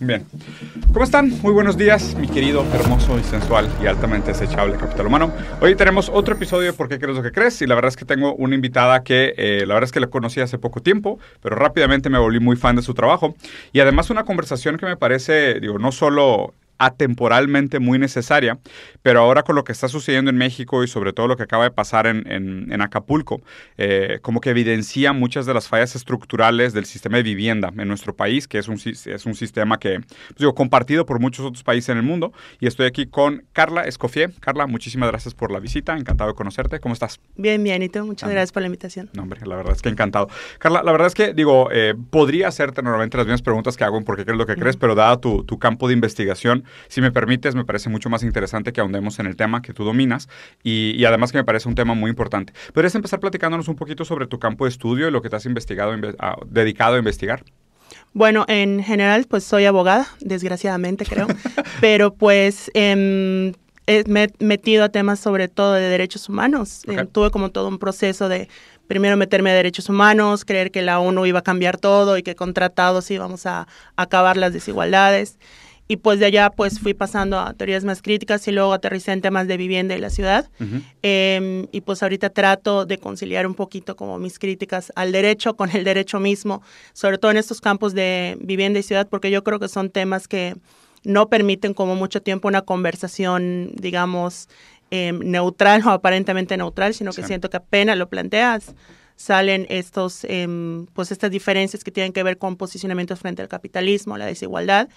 Bien. ¿Cómo están? Muy buenos días, mi querido, hermoso y sensual y altamente desechable capital humano. Hoy tenemos otro episodio de ¿Por qué crees lo que crees? Y la verdad es que tengo una invitada que eh, la verdad es que la conocí hace poco tiempo, pero rápidamente me volví muy fan de su trabajo. Y además una conversación que me parece, digo, no solo atemporalmente muy necesaria, pero ahora con lo que está sucediendo en México y sobre todo lo que acaba de pasar en, en, Acapulco, eh, como que evidencia muchas de las fallas estructurales del sistema de vivienda en nuestro país, que es un, es un sistema que, pues digo, compartido por muchos otros países en el mundo. Y estoy aquí con Carla Escofié. Carla, muchísimas gracias por la visita, encantado de conocerte. ¿Cómo estás? Bien, bien, y tú, muchas gracias por la invitación. No, hombre, la verdad es que encantado. Carla, la verdad es que, digo, eh, podría hacerte normalmente las mismas preguntas que hago en por qué crees lo que crees, pero dada tu, tu campo de investigación, si me permites, me parece mucho más interesante que ahondemos en el tema que tú dominas y, además que me parece un tema muy importante. ¿Podrías empezar platicándonos un poquito sobre tu campo de estudio y lo que te has investigado, dedicado a investigar? Bueno, en general, pues soy abogada, desgraciadamente creo, pero pues em, me he metido a temas sobre todo de derechos humanos. Em, tuve como todo un proceso de primero meterme a derechos humanos, creer que la ONU iba a cambiar todo y que con tratados íbamos a acabar las desigualdades y pues de allá pues fui pasando a teorías más críticas y luego aterricé en temas de vivienda y la ciudad. Em, y pues ahorita trato de conciliar un poquito como mis críticas al derecho con el derecho mismo, sobre todo en estos campos de vivienda y ciudad, porque yo creo que son temas que no permiten como mucho tiempo una conversación, digamos, em, neutral o aparentemente neutral, sino que siento que apenas lo planteas salen estos, em, pues estas diferencias que tienen que ver con posicionamientos frente al capitalismo, la desigualdad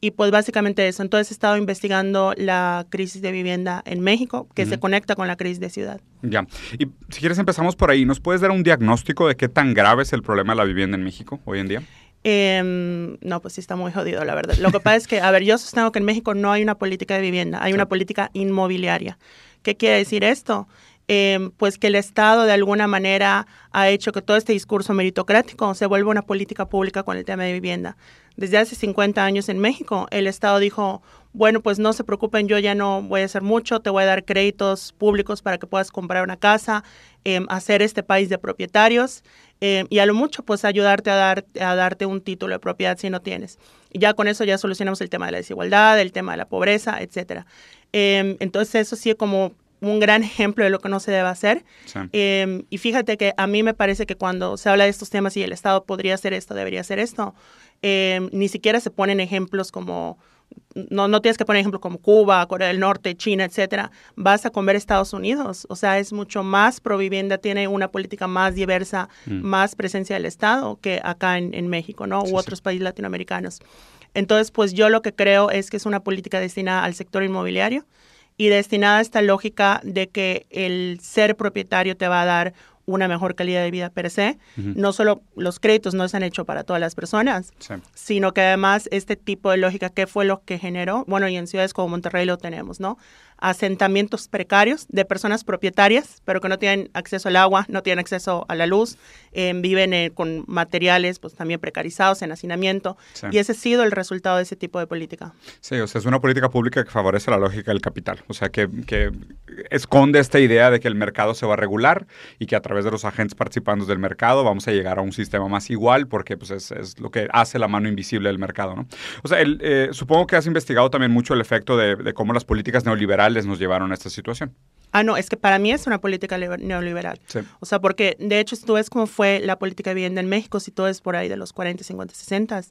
y pues básicamente eso. Entonces he estado investigando la crisis de vivienda en México, que se conecta con la crisis de ciudad. Ya. Y si quieres empezamos por ahí. ¿Nos puedes dar un diagnóstico de qué tan grave es el problema de la vivienda en México hoy en día? Em, no, pues sí está muy jodido, la verdad. Lo que pasa es que, a ver, yo sostengo que en México no hay una política de vivienda, hay una política inmobiliaria. ¿Qué quiere decir esto? Em, pues que el Estado de alguna manera ha hecho que todo este discurso meritocrático se vuelva una política pública con el tema de vivienda. Desde hace 50 años en México, el Estado dijo, bueno, pues no se preocupen, yo ya no voy a hacer mucho, te voy a dar créditos públicos para que puedas comprar una casa, em, hacer este país de propietarios em, y a lo mucho pues ayudarte a, dar, a darte un título de propiedad si no tienes. Y ya con eso ya solucionamos el tema de la desigualdad, el tema de la pobreza, etcétera. entonces eso sí como un gran ejemplo de lo que no se debe hacer. Em, y fíjate que a mí me parece que cuando se habla de estos temas y el Estado podría hacer esto, debería hacer esto, em, ni siquiera se ponen ejemplos como, no, no tienes que poner ejemplos como Cuba, Corea del Norte, China, etcétera. Vas a comer Estados Unidos. O sea, es mucho más provivienda, tiene una política más diversa, mm. más presencia del Estado que acá en, México, ¿no? U otros países latinoamericanos. Entonces, pues yo lo que creo es que es una política destinada al sector inmobiliario y destinada a esta lógica de que el ser propietario te va a dar una mejor calidad de vida per se. No solo los créditos no se han hecho para todas las personas, sino que además este tipo de lógica, ¿qué fue lo que generó? Bueno, y en ciudades como Monterrey lo tenemos, ¿no? asentamientos precarios de personas propietarias, pero que no tienen acceso al agua, no tienen acceso a la luz, eh, viven eh, con materiales pues también precarizados en hacinamiento. Y ese ha sido el resultado de ese tipo de política. Sí, o sea, es una política pública que favorece la lógica del capital, o sea, que, que esconde esta idea de que el mercado se va a regular y que a través de los agentes participantes del mercado vamos a llegar a un sistema más igual porque pues, es, es lo que hace la mano invisible del mercado, ¿no? O sea, el, eh, supongo que has investigado también mucho el efecto de, de cómo las políticas neoliberales nos llevaron a esta situación. Ah, no, es que para mí es una política neoliberal. O sea, porque de hecho, si tú ves cómo fue la política de vivienda en México, si tú ves por ahí de los 40, 50, 60,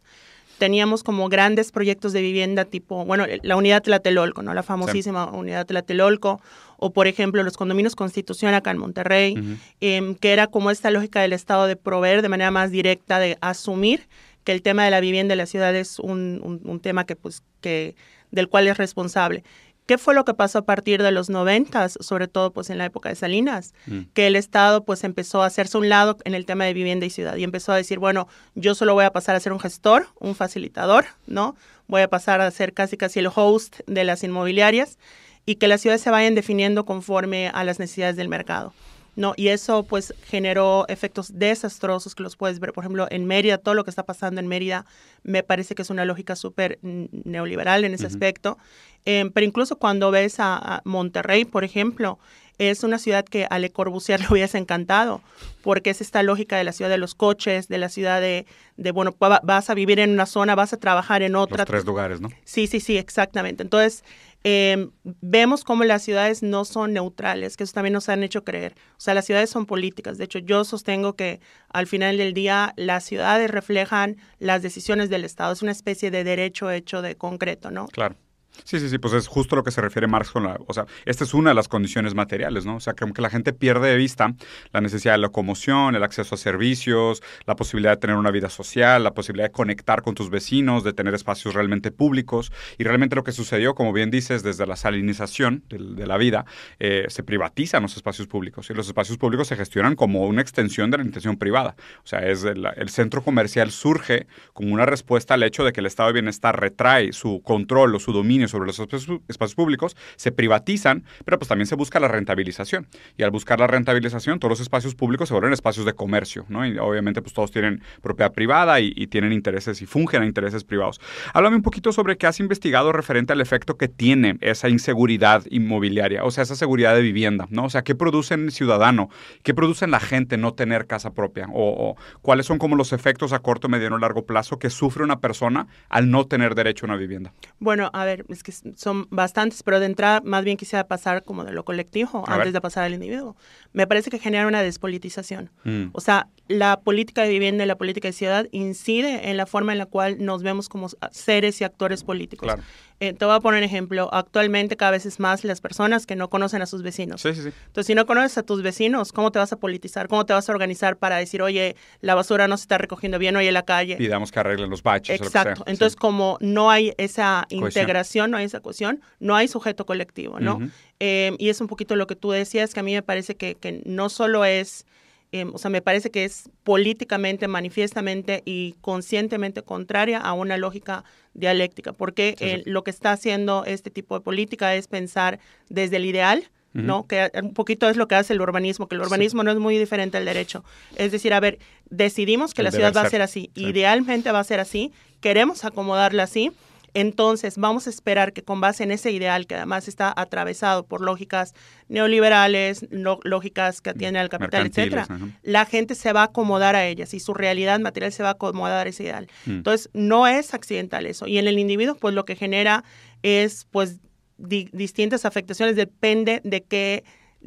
teníamos como grandes proyectos de vivienda tipo, bueno, la unidad Tlatelolco, ¿no? La famosísima unidad Tlatelolco, o por ejemplo los condominios Constitución acá en Monterrey, em, que era como esta lógica del Estado de proveer de manera más directa, de asumir que el tema de la vivienda en la ciudad es un, un tema que, pues, que, del cual es responsable. ¿Qué fue lo que pasó a partir de los noventas, sobre todo pues en la época de Salinas? Mm. Que el Estado pues empezó a hacerse un lado en el tema de vivienda y ciudad y empezó a decir, bueno, yo solo voy a pasar a ser un gestor, un facilitador, ¿no? Voy a pasar a ser casi casi el host de las inmobiliarias y que las ciudades se vayan definiendo conforme a las necesidades del mercado. ¿No? Y eso pues generó efectos desastrosos que los puedes ver, por ejemplo, en Mérida, todo lo que está pasando en Mérida me parece que es una lógica súper neoliberal en ese aspecto. Em, pero incluso cuando ves a, Monterrey, por ejemplo, es una ciudad que a Le Corbusier le hubiese encantado, porque es esta lógica de la ciudad de los coches, de la ciudad de, de bueno, vas a vivir en una zona, vas a trabajar en otra. Los tres lugares, ¿no? Sí, sí, sí, exactamente. Entonces, eh, vemos cómo las ciudades no son neutrales, que eso también nos han hecho creer. O sea, las ciudades son políticas. De hecho, yo sostengo que al final del día las ciudades reflejan las decisiones del Estado. Es una especie de derecho hecho de concreto, ¿no? Claro. Sí, sí, sí, pues es justo lo que se refiere Marx con la, o sea, esta es una de las condiciones materiales, ¿no? O sea, que aunque la gente pierde de vista la necesidad de locomoción, el acceso a servicios, la posibilidad de tener una vida social, la posibilidad de conectar con tus vecinos, de tener espacios realmente públicos, y realmente lo que sucedió, como bien dices, desde la salinización de, la vida, eh, se privatizan los espacios públicos, y los espacios públicos se gestionan como una extensión de la intención privada. O sea, es el, el centro comercial surge como una respuesta al hecho de que el estado de bienestar retrae su control o su dominio sobre los espacios públicos, se privatizan, pero pues también se busca la rentabilización. Y al buscar la rentabilización, todos los espacios públicos se vuelven espacios de comercio, ¿no? Y obviamente pues todos tienen propiedad privada y, tienen intereses y fungen a intereses privados. Háblame un poquito sobre qué has investigado referente al efecto que tiene esa inseguridad inmobiliaria, o sea, esa seguridad de vivienda, ¿no? O sea, ¿qué produce en el ciudadano? ¿Qué produce en la gente no tener casa propia? O, o cuáles son como los efectos a corto, mediano, largo plazo que sufre una persona al no tener derecho a una vivienda? Bueno, a ver, que son bastantes, pero de entrada más bien quisiera pasar como de lo colectivo antes de pasar al individuo. Me parece que genera una despolitización. Mm. O sea, la política de vivienda y la política de ciudad incide en la forma en la cual nos vemos como seres y actores políticos. Eh, te voy a poner un ejemplo. Actualmente cada vez es más las personas que no conocen a sus vecinos. Sí, sí, sí. Entonces, si no conoces a tus vecinos, ¿cómo te vas a politizar? ¿Cómo te vas a organizar para decir, oye, la basura no se está recogiendo bien hoy en la calle? Pidamos que arreglen los baches. Exacto. Entonces, como no hay esa integración, no hay esa cohesión, no hay sujeto colectivo, ¿no? Eh, y es un poquito lo que tú decías, que a mí me parece que, que no solo es Em, o sea, me parece que es políticamente, manifiestamente y conscientemente contraria a una lógica dialéctica, porque eh, lo que está haciendo este tipo de política es pensar desde el ideal, ¿no? Que un poquito es lo que hace el urbanismo, que el urbanismo no es muy diferente al derecho. Es decir, a ver, decidimos que la ciudad va a ser así, idealmente va a ser así, queremos acomodarla así, entonces, vamos a esperar que con base en ese ideal, que además está atravesado por lógicas neoliberales, lógicas que atienden al capital, etcétera, la gente se va a acomodar a ellas y su realidad material se va a acomodar a ese ideal. Mm. Entonces, no es accidental eso. Y en el individuo, pues lo que genera es, pues, distintas afectaciones, depende de qué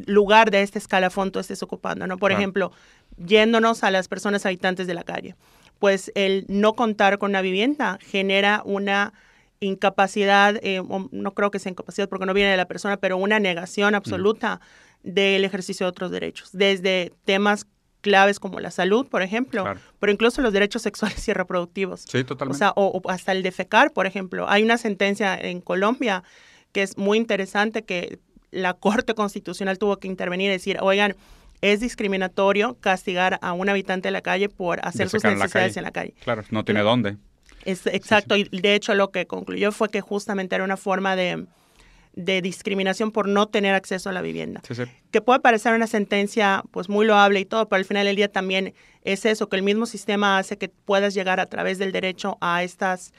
lugar de este escalafón tú estés ocupando, ¿no? Por ejemplo, yéndonos a las personas habitantes de la calle, pues el no contar con una vivienda genera una incapacidad, eh, no creo que sea incapacidad porque no viene de la persona, pero una negación absoluta del ejercicio de otros derechos, desde temas claves como la salud, por ejemplo, pero incluso los derechos sexuales y reproductivos. Sí, totalmente. O sea, o, hasta el defecar, por ejemplo. Hay una sentencia en Colombia que es muy interesante que la Corte Constitucional tuvo que intervenir y decir, oigan, es discriminatorio castigar a un habitante de la calle por hacer sus necesidades en la calle. Claro, no tiene dónde. Es, exacto, y de hecho lo que concluyó fue que justamente era una forma de, discriminación por no tener acceso a la vivienda. Que puede parecer una sentencia pues muy loable y todo, pero al final del día también es eso, que el mismo sistema hace que puedas llegar a través del derecho a estas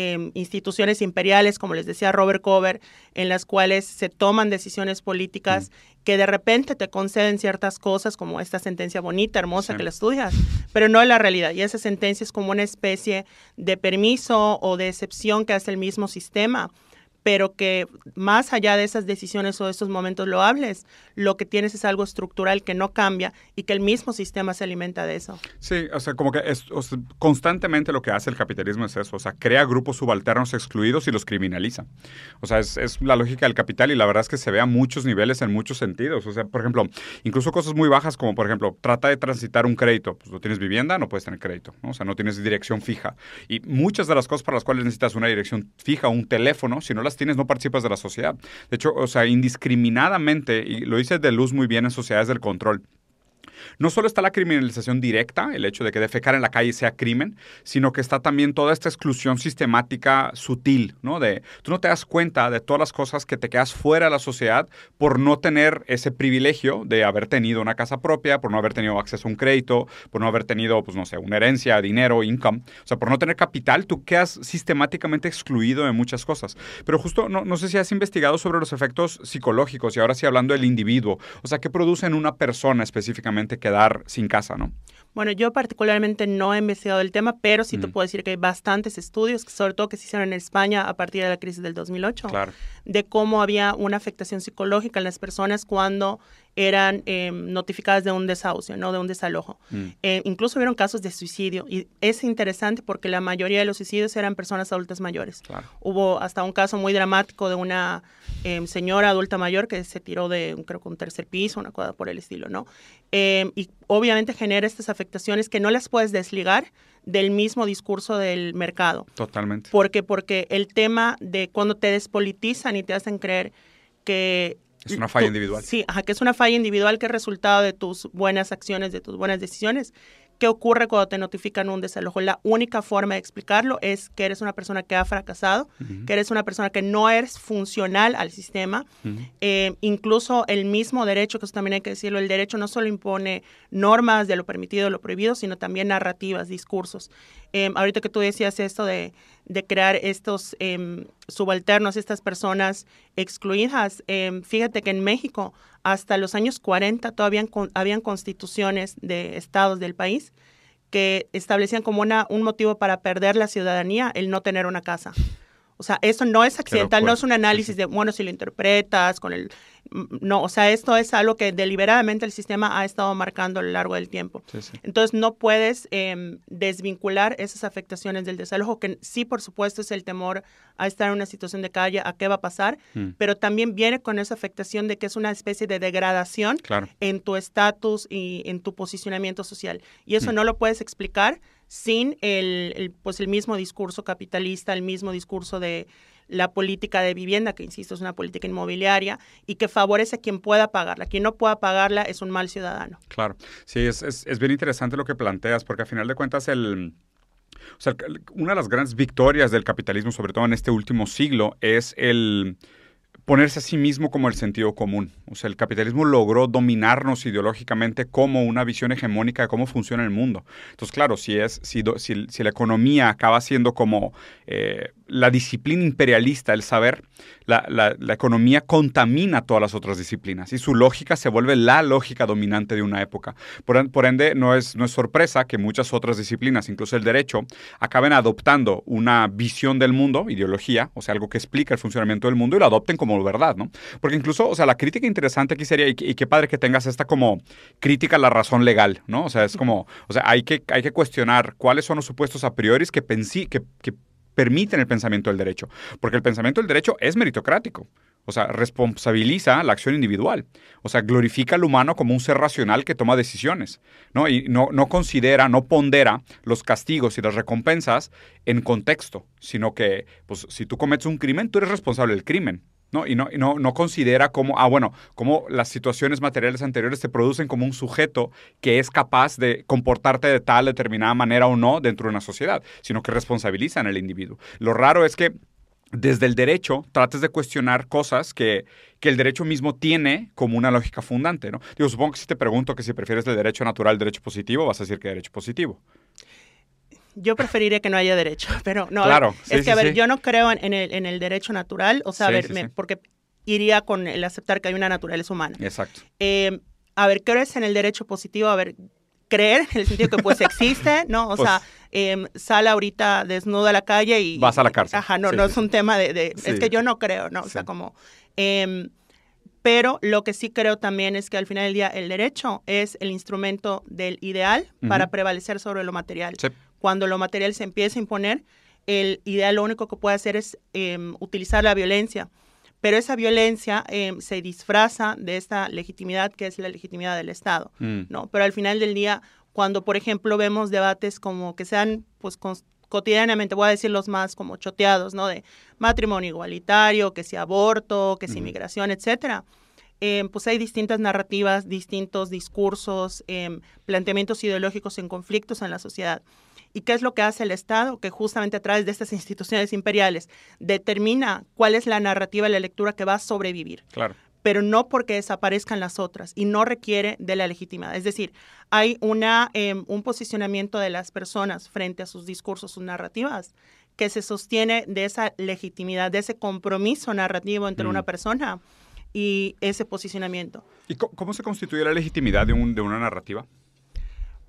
Em, instituciones imperiales, como les decía Robert Cover, en las cuales se toman decisiones políticas mm. que de repente te conceden ciertas cosas, como esta sentencia bonita, hermosa que la estudias, pero no es la realidad. Y esa sentencia es como una especie de permiso o de excepción que hace el mismo sistema pero que más allá de esas decisiones o de esos momentos loables, lo que tienes es algo estructural que no cambia y que el mismo sistema se alimenta de eso. Sí, o sea, como que constantemente lo que hace el capitalismo es eso, o sea, crea grupos subalternos excluidos y los criminaliza. O sea, es, la lógica del capital y la verdad es que se ve a muchos niveles en muchos sentidos. O sea, por ejemplo, incluso cosas muy bajas como, por ejemplo, trata de transitar un crédito. Pues no tienes vivienda, no puedes tener crédito. O sea, no tienes dirección fija. Y muchas de las cosas para las cuales necesitas una dirección fija, un teléfono, si no las tienes, no participas de la sociedad. De hecho, o sea, indiscriminadamente, y lo dice de luz muy bien en sociedades del control, no solo está la criminalización directa, el hecho de que defecar en la calle sea crimen, sino que está también toda esta exclusión sistemática sutil, ¿no? De tú no te das cuenta de todas las cosas que te quedas fuera de la sociedad por no tener ese privilegio de haber tenido una casa propia, por no haber tenido acceso a un crédito, por no haber tenido, pues no sé, una herencia, dinero, income. O sea, por no tener capital, tú quedas sistemáticamente excluido de muchas cosas. Pero justo, no, sé si has investigado sobre los efectos psicológicos y ahora sí hablando del individuo. O sea, ¿qué produce en una persona específicamente quedar sin casa, no? Bueno, yo particularmente no he investigado el tema, pero sí te Mm. puedo decir que hay bastantes estudios, sobre todo que se hicieron en España a partir de la crisis del 2008, Claro. de cómo había una afectación psicológica en las personas cuando eran eh, notificadas de un desahucio, no de un desalojo. Mm. Eh, incluso hubieron casos de suicidio y es interesante porque la mayoría de los suicidios eran personas adultas mayores. Claro. Hubo hasta un caso muy dramático de una eh, señora adulta mayor que se tiró de, creo que un tercer piso, una cosa por el estilo, ¿no? Eh, y obviamente genera estas afectaciones que no las puedes desligar del mismo discurso del mercado. Totalmente. Porque, porque el tema de cuando te despolitizan y te hacen creer que... Es una falla tú- individual. Sí, ajá, que es una falla individual que es resultado de tus buenas acciones, de tus buenas decisiones. ¿Qué ocurre cuando te notifican un desalojo? La única forma de explicarlo es que eres una persona que ha fracasado, que eres una persona que no eres funcional al sistema. Eh, incluso el mismo derecho, que eso también hay que decirlo, el derecho no solo impone normas de lo permitido y lo prohibido, sino también narrativas, discursos. Eh, ahorita que tú decías esto de, de crear estos em, subalternos, estas personas excluidas, em, fíjate que en México hasta los años 40 todavía habían constituciones de estados del país que establecían como una, un motivo para perder la ciudadanía el no tener una casa. O sea, eso no es accidental, no es un análisis de, bueno, si lo interpretas con el... mm, No, o sea, esto es algo que deliberadamente el sistema ha estado marcando a lo largo del tiempo. Sí, sí. Entonces, no puedes em, desvincular esas afectaciones del desalojo, que sí, por supuesto, es el temor a estar en una situación de calle, a qué va a pasar, Mm. pero también viene con esa afectación de que es una especie de degradación Claro. en tu estatus y en tu posicionamiento social. Y eso Mm. no lo puedes explicar sin el, pues el mismo discurso capitalista, el mismo discurso de la política de vivienda, que insisto es una política inmobiliaria, y que favorece a quien pueda pagarla. Quien no pueda pagarla es un mal ciudadano. Claro, sí, es, es, bien interesante lo que planteas, porque a final de cuentas el- una de las grandes victorias del capitalismo, sobre todo en este último siglo, es el ponerse a sí mismo como el sentido común. O sea, el capitalismo logró dominarnos ideológicamente como una visión hegemónica de cómo funciona el mundo. Entonces, claro, si, es, si, si, si la economía acaba siendo como eh, la disciplina imperialista, el saber, la, la- economía contamina todas las otras disciplinas y su lógica se vuelve la lógica dominante de una época. Por, en- por ende, no es, no es sorpresa que muchas otras disciplinas, incluso el derecho, acaben adoptando una visión del mundo, ideología, o sea, algo que explica el funcionamiento del mundo y lo adopten como verdad, ¿no? Porque incluso, o sea, la crítica interesante aquí sería, y, qué padre que tengas esta como crítica a la razón legal, ¿no? O sea, es como, o sea, hay que, hay que cuestionar cuáles son los supuestos a priori que, pensi- que, que permiten el pensamiento del derecho. Porque el pensamiento del derecho es meritocrático. O sea, responsabiliza la acción individual. O sea, glorifica al humano como un ser racional que toma decisiones. ¿no? Y no, no considera, no pondera los castigos y las recompensas en contexto, sino que, pues, si tú cometes un crimen, tú eres responsable del crimen. ¿No? Y, no, no, considera como, ah, bueno, como las situaciones materiales anteriores te producen como un sujeto que es capaz de comportarte de tal determinada manera o no dentro de una sociedad, sino que responsabilizan al individuo. Lo raro es que desde el derecho trates de cuestionar cosas que, que el derecho mismo tiene como una lógica fundante, ¿no? Digo, supongo que si te pregunto que si prefieres el derecho natural, el derecho positivo, vas a decir que derecho positivo. Yo preferiría que no haya derecho, pero no. Claro, ver, sí, es que, sí, a ver, sí. yo no creo en, en el, en el derecho natural, o sea, a ver, me- porque iría con el aceptar que hay una naturaleza humana. Exacto. Eh, a ver, ¿crees en el derecho positivo? A ver, creer en el sentido que pues existe, ¿no? O Pues- sea, eh, sale ahorita desnuda a la calle y... Vas a la cárcel. Ajá, no, Sí, no sí, es un tema de... de- Sí. Es que yo no creo, ¿no? O sea, como... em, pero lo que sí creo también es que al final del día el derecho es el instrumento del ideal para prevalecer sobre lo material. Cuando lo material se empieza a imponer, el ideal lo único que puede hacer es em, utilizar la violencia. Pero esa violencia em, se disfraza de esta legitimidad que es la legitimidad del Estado. Mm. ¿no? Pero al final del día, cuando, por ejemplo, vemos debates como que sean, pues, cons- cotidianamente, voy a decir los más como choteados, ¿no? De matrimonio igualitario, que si aborto, que si Ujú. inmigración, etcétera. em, pues hay distintas narrativas, distintos discursos, planteamientos ideológicos en conflictos en la sociedad. ¿Y qué es lo que hace el Estado? Que justamente a través de estas instituciones imperiales determina cuál es la narrativa, la lectura que va a sobrevivir. Claro pero no porque desaparezcan las otras y no requiere de la legitimidad. Es decir, hay una, em, un posicionamiento de las personas frente a sus discursos, sus narrativas, que se sostiene de esa legitimidad, de ese compromiso narrativo entre una mm. persona y ese posicionamiento. ¿Y cómo se constituye la legitimidad de, un, de una narrativa?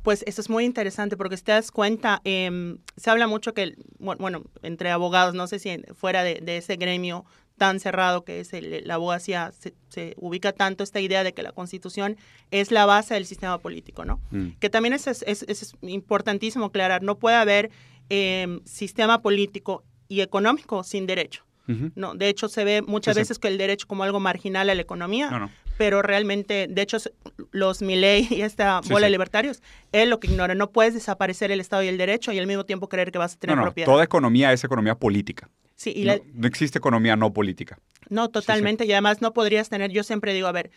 Pues eso es muy interesante porque si te das cuenta, em, se habla mucho que, bueno, entre abogados, no sé si fuera de, ese gremio tan cerrado que es la abogacía, se, ubica tanto esta idea de que la constitución es la base del sistema político, ¿no? Mm. Que también es, es, es, importantísimo aclarar, no puede haber em, sistema político y económico sin derecho. No, de hecho se ve muchas veces que el derecho como algo marginal a la economía, pero realmente, de hecho, los Milley y esta bola de libertarios, es lo que ignora. No puedes desaparecer el Estado y el derecho y al mismo tiempo creer que vas a tener no, no, propiedad. Toda economía es economía política. Sí, y no, existe economía no política. No, totalmente. Y además no podrías tener, yo siempre digo, a ver,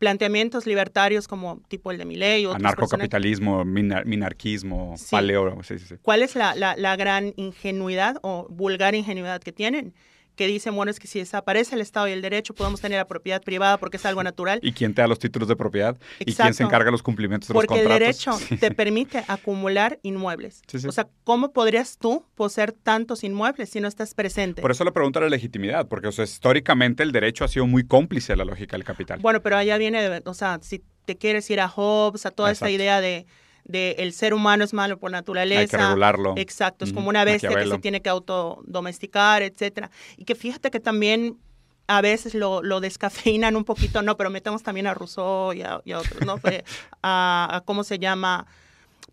planteamientos libertarios como tipo el de Milley o anarcocapitalismo, minarquismo, paleo. ¿Cuál es la, la, gran ingenuidad o vulgar ingenuidad que tienen? Que dicen, bueno, es que si desaparece el Estado y el derecho, podemos tener la propiedad privada porque es algo natural. ¿Y quién te da los títulos de propiedad? ¿Y quién se encarga de los cumplimientos de los contratos? Porque el derecho te permite acumular inmuebles. o sea, ¿cómo podrías tú poseer tantos inmuebles si no estás presente? Por eso le pregunto la legitimidad, porque o sea, históricamente el derecho ha sido muy cómplice de la lógica del capital. Bueno, pero allá viene, o sea, si te quieres ir a Hobbes, a toda esta idea de de el ser humano es malo por naturaleza. Hay que regularlo. Exacto, es como una bestia que se tiene que autodomesticar, etcétera. Y que fíjate que también a veces lo, lo descafeinan un poquito, no, pero metemos también a Rousseau y a, otros, ¿no? a, cómo se llama.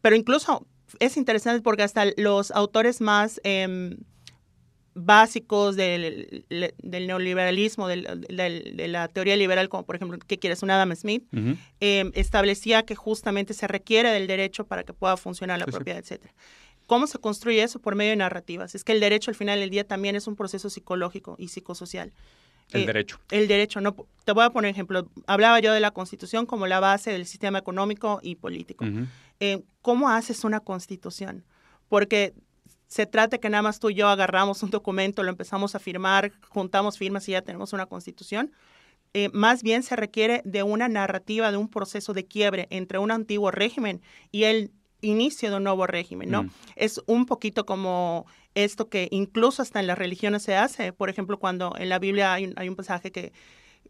Pero incluso es interesante porque hasta los autores más em, básicos del, neoliberalismo, de la teoría liberal, como por ejemplo, ¿qué quieres? Un Adam Smith, em, establecía que justamente se requiere del derecho para que pueda funcionar la propiedad, etcétera. ¿Cómo se construye eso? Por medio de narrativas. Es que el derecho al final del día también es un proceso psicológico y psicosocial. El eh, derecho. El derecho. No, te voy a poner ejemplo. Hablaba yo de la constitución como la base del sistema económico y político. Eh, ¿Cómo haces una constitución? Porque se trata que nada más tú y yo agarramos un documento, lo empezamos a firmar, juntamos firmas y ya tenemos una constitución. Eh, más bien se requiere de una narrativa, de un proceso de quiebre entre un antiguo régimen y el inicio de un nuevo régimen, ¿no? Mm. Es un poquito como esto que incluso hasta en las religiones se hace. Por ejemplo, cuando en la Biblia hay, un pasaje que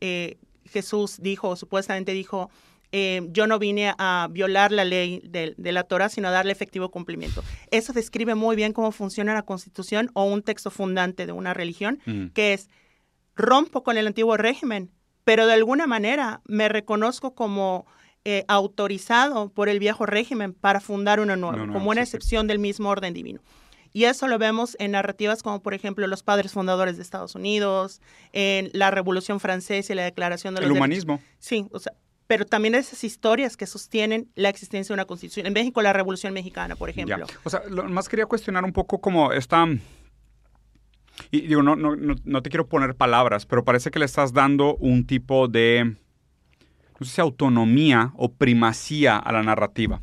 eh, Jesús dijo, supuestamente dijo, eh, yo no vine a violar la ley de, la Torah, sino a darle efectivo cumplimiento. Eso describe muy bien cómo funciona la constitución o un texto fundante de una religión, mm. que es, rompo con el antiguo régimen, pero de alguna manera me reconozco como eh, autorizado por el viejo régimen para fundar uno nuevo, como una excepción del mismo orden divino. Y eso lo vemos en narrativas como, por ejemplo, los padres fundadores de Estados Unidos, en la Revolución Francesa y la Declaración de los El humanismo. Sí, o sea, pero también esas historias que sostienen la existencia de una constitución. En México, la Revolución Mexicana, por ejemplo. O sea, lo más quería cuestionar un poco como esta... Y digo, no, no, no, te quiero poner palabras, pero parece que le estás dando un tipo de, no sé si autonomía o primacía a la narrativa.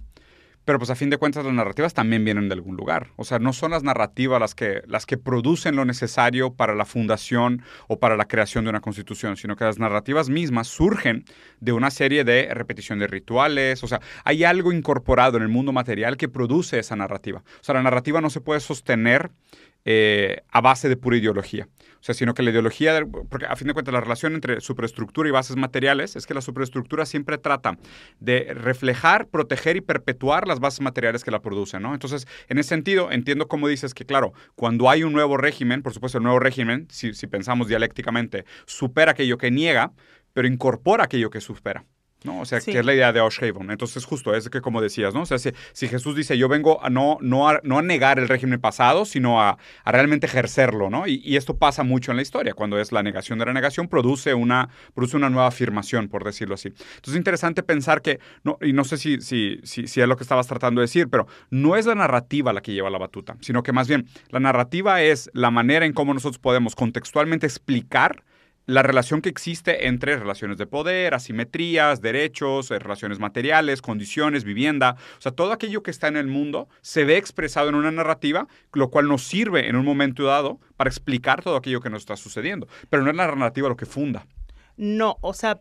Pero pues a fin de cuentas las narrativas también vienen de algún lugar. O sea, no son las narrativas las que, las que producen lo necesario para la fundación o para la creación de una constitución, sino que las narrativas mismas surgen de una serie de repetición de rituales. O sea, hay algo incorporado en el mundo material que produce esa narrativa. O sea, la narrativa no se puede sostener eh, a base de pura ideología. Sea, sino que la ideología, porque a fin de cuentas la relación entre superestructura y bases materiales es que la superestructura siempre trata de reflejar, proteger y perpetuar las bases materiales que la producen, ¿no? Entonces, en ese sentido, entiendo cómo dices que, claro, cuando hay un nuevo régimen, por supuesto, el nuevo régimen, si pensamos dialécticamente, supera aquello que niega, pero incorpora aquello que supera. ¿No? O sea, que es la idea de Oshaven. Entonces, justo es que como decías, ¿no? O sea, si, Jesús dice, yo vengo a no, no, a, no a negar el régimen pasado, sino a, realmente ejercerlo, ¿no? Y, esto pasa mucho en la historia, cuando es la negación de la negación, produce una, produce una nueva afirmación, por decirlo así. Entonces, es interesante pensar que, no, y no sé si, si, si, si es lo que estabas tratando de decir, pero no es la narrativa la que lleva la batuta, sino que más bien la narrativa es la manera en cómo nosotros podemos contextualmente explicar la relación que existe entre relaciones de poder, asimetrías, derechos, eh, relaciones materiales, condiciones, vivienda, o sea, todo aquello que está en el mundo se ve expresado en una narrativa, lo cual nos sirve en un momento dado para explicar todo aquello que nos está sucediendo, pero no es la narrativa lo que funda. No, o sea,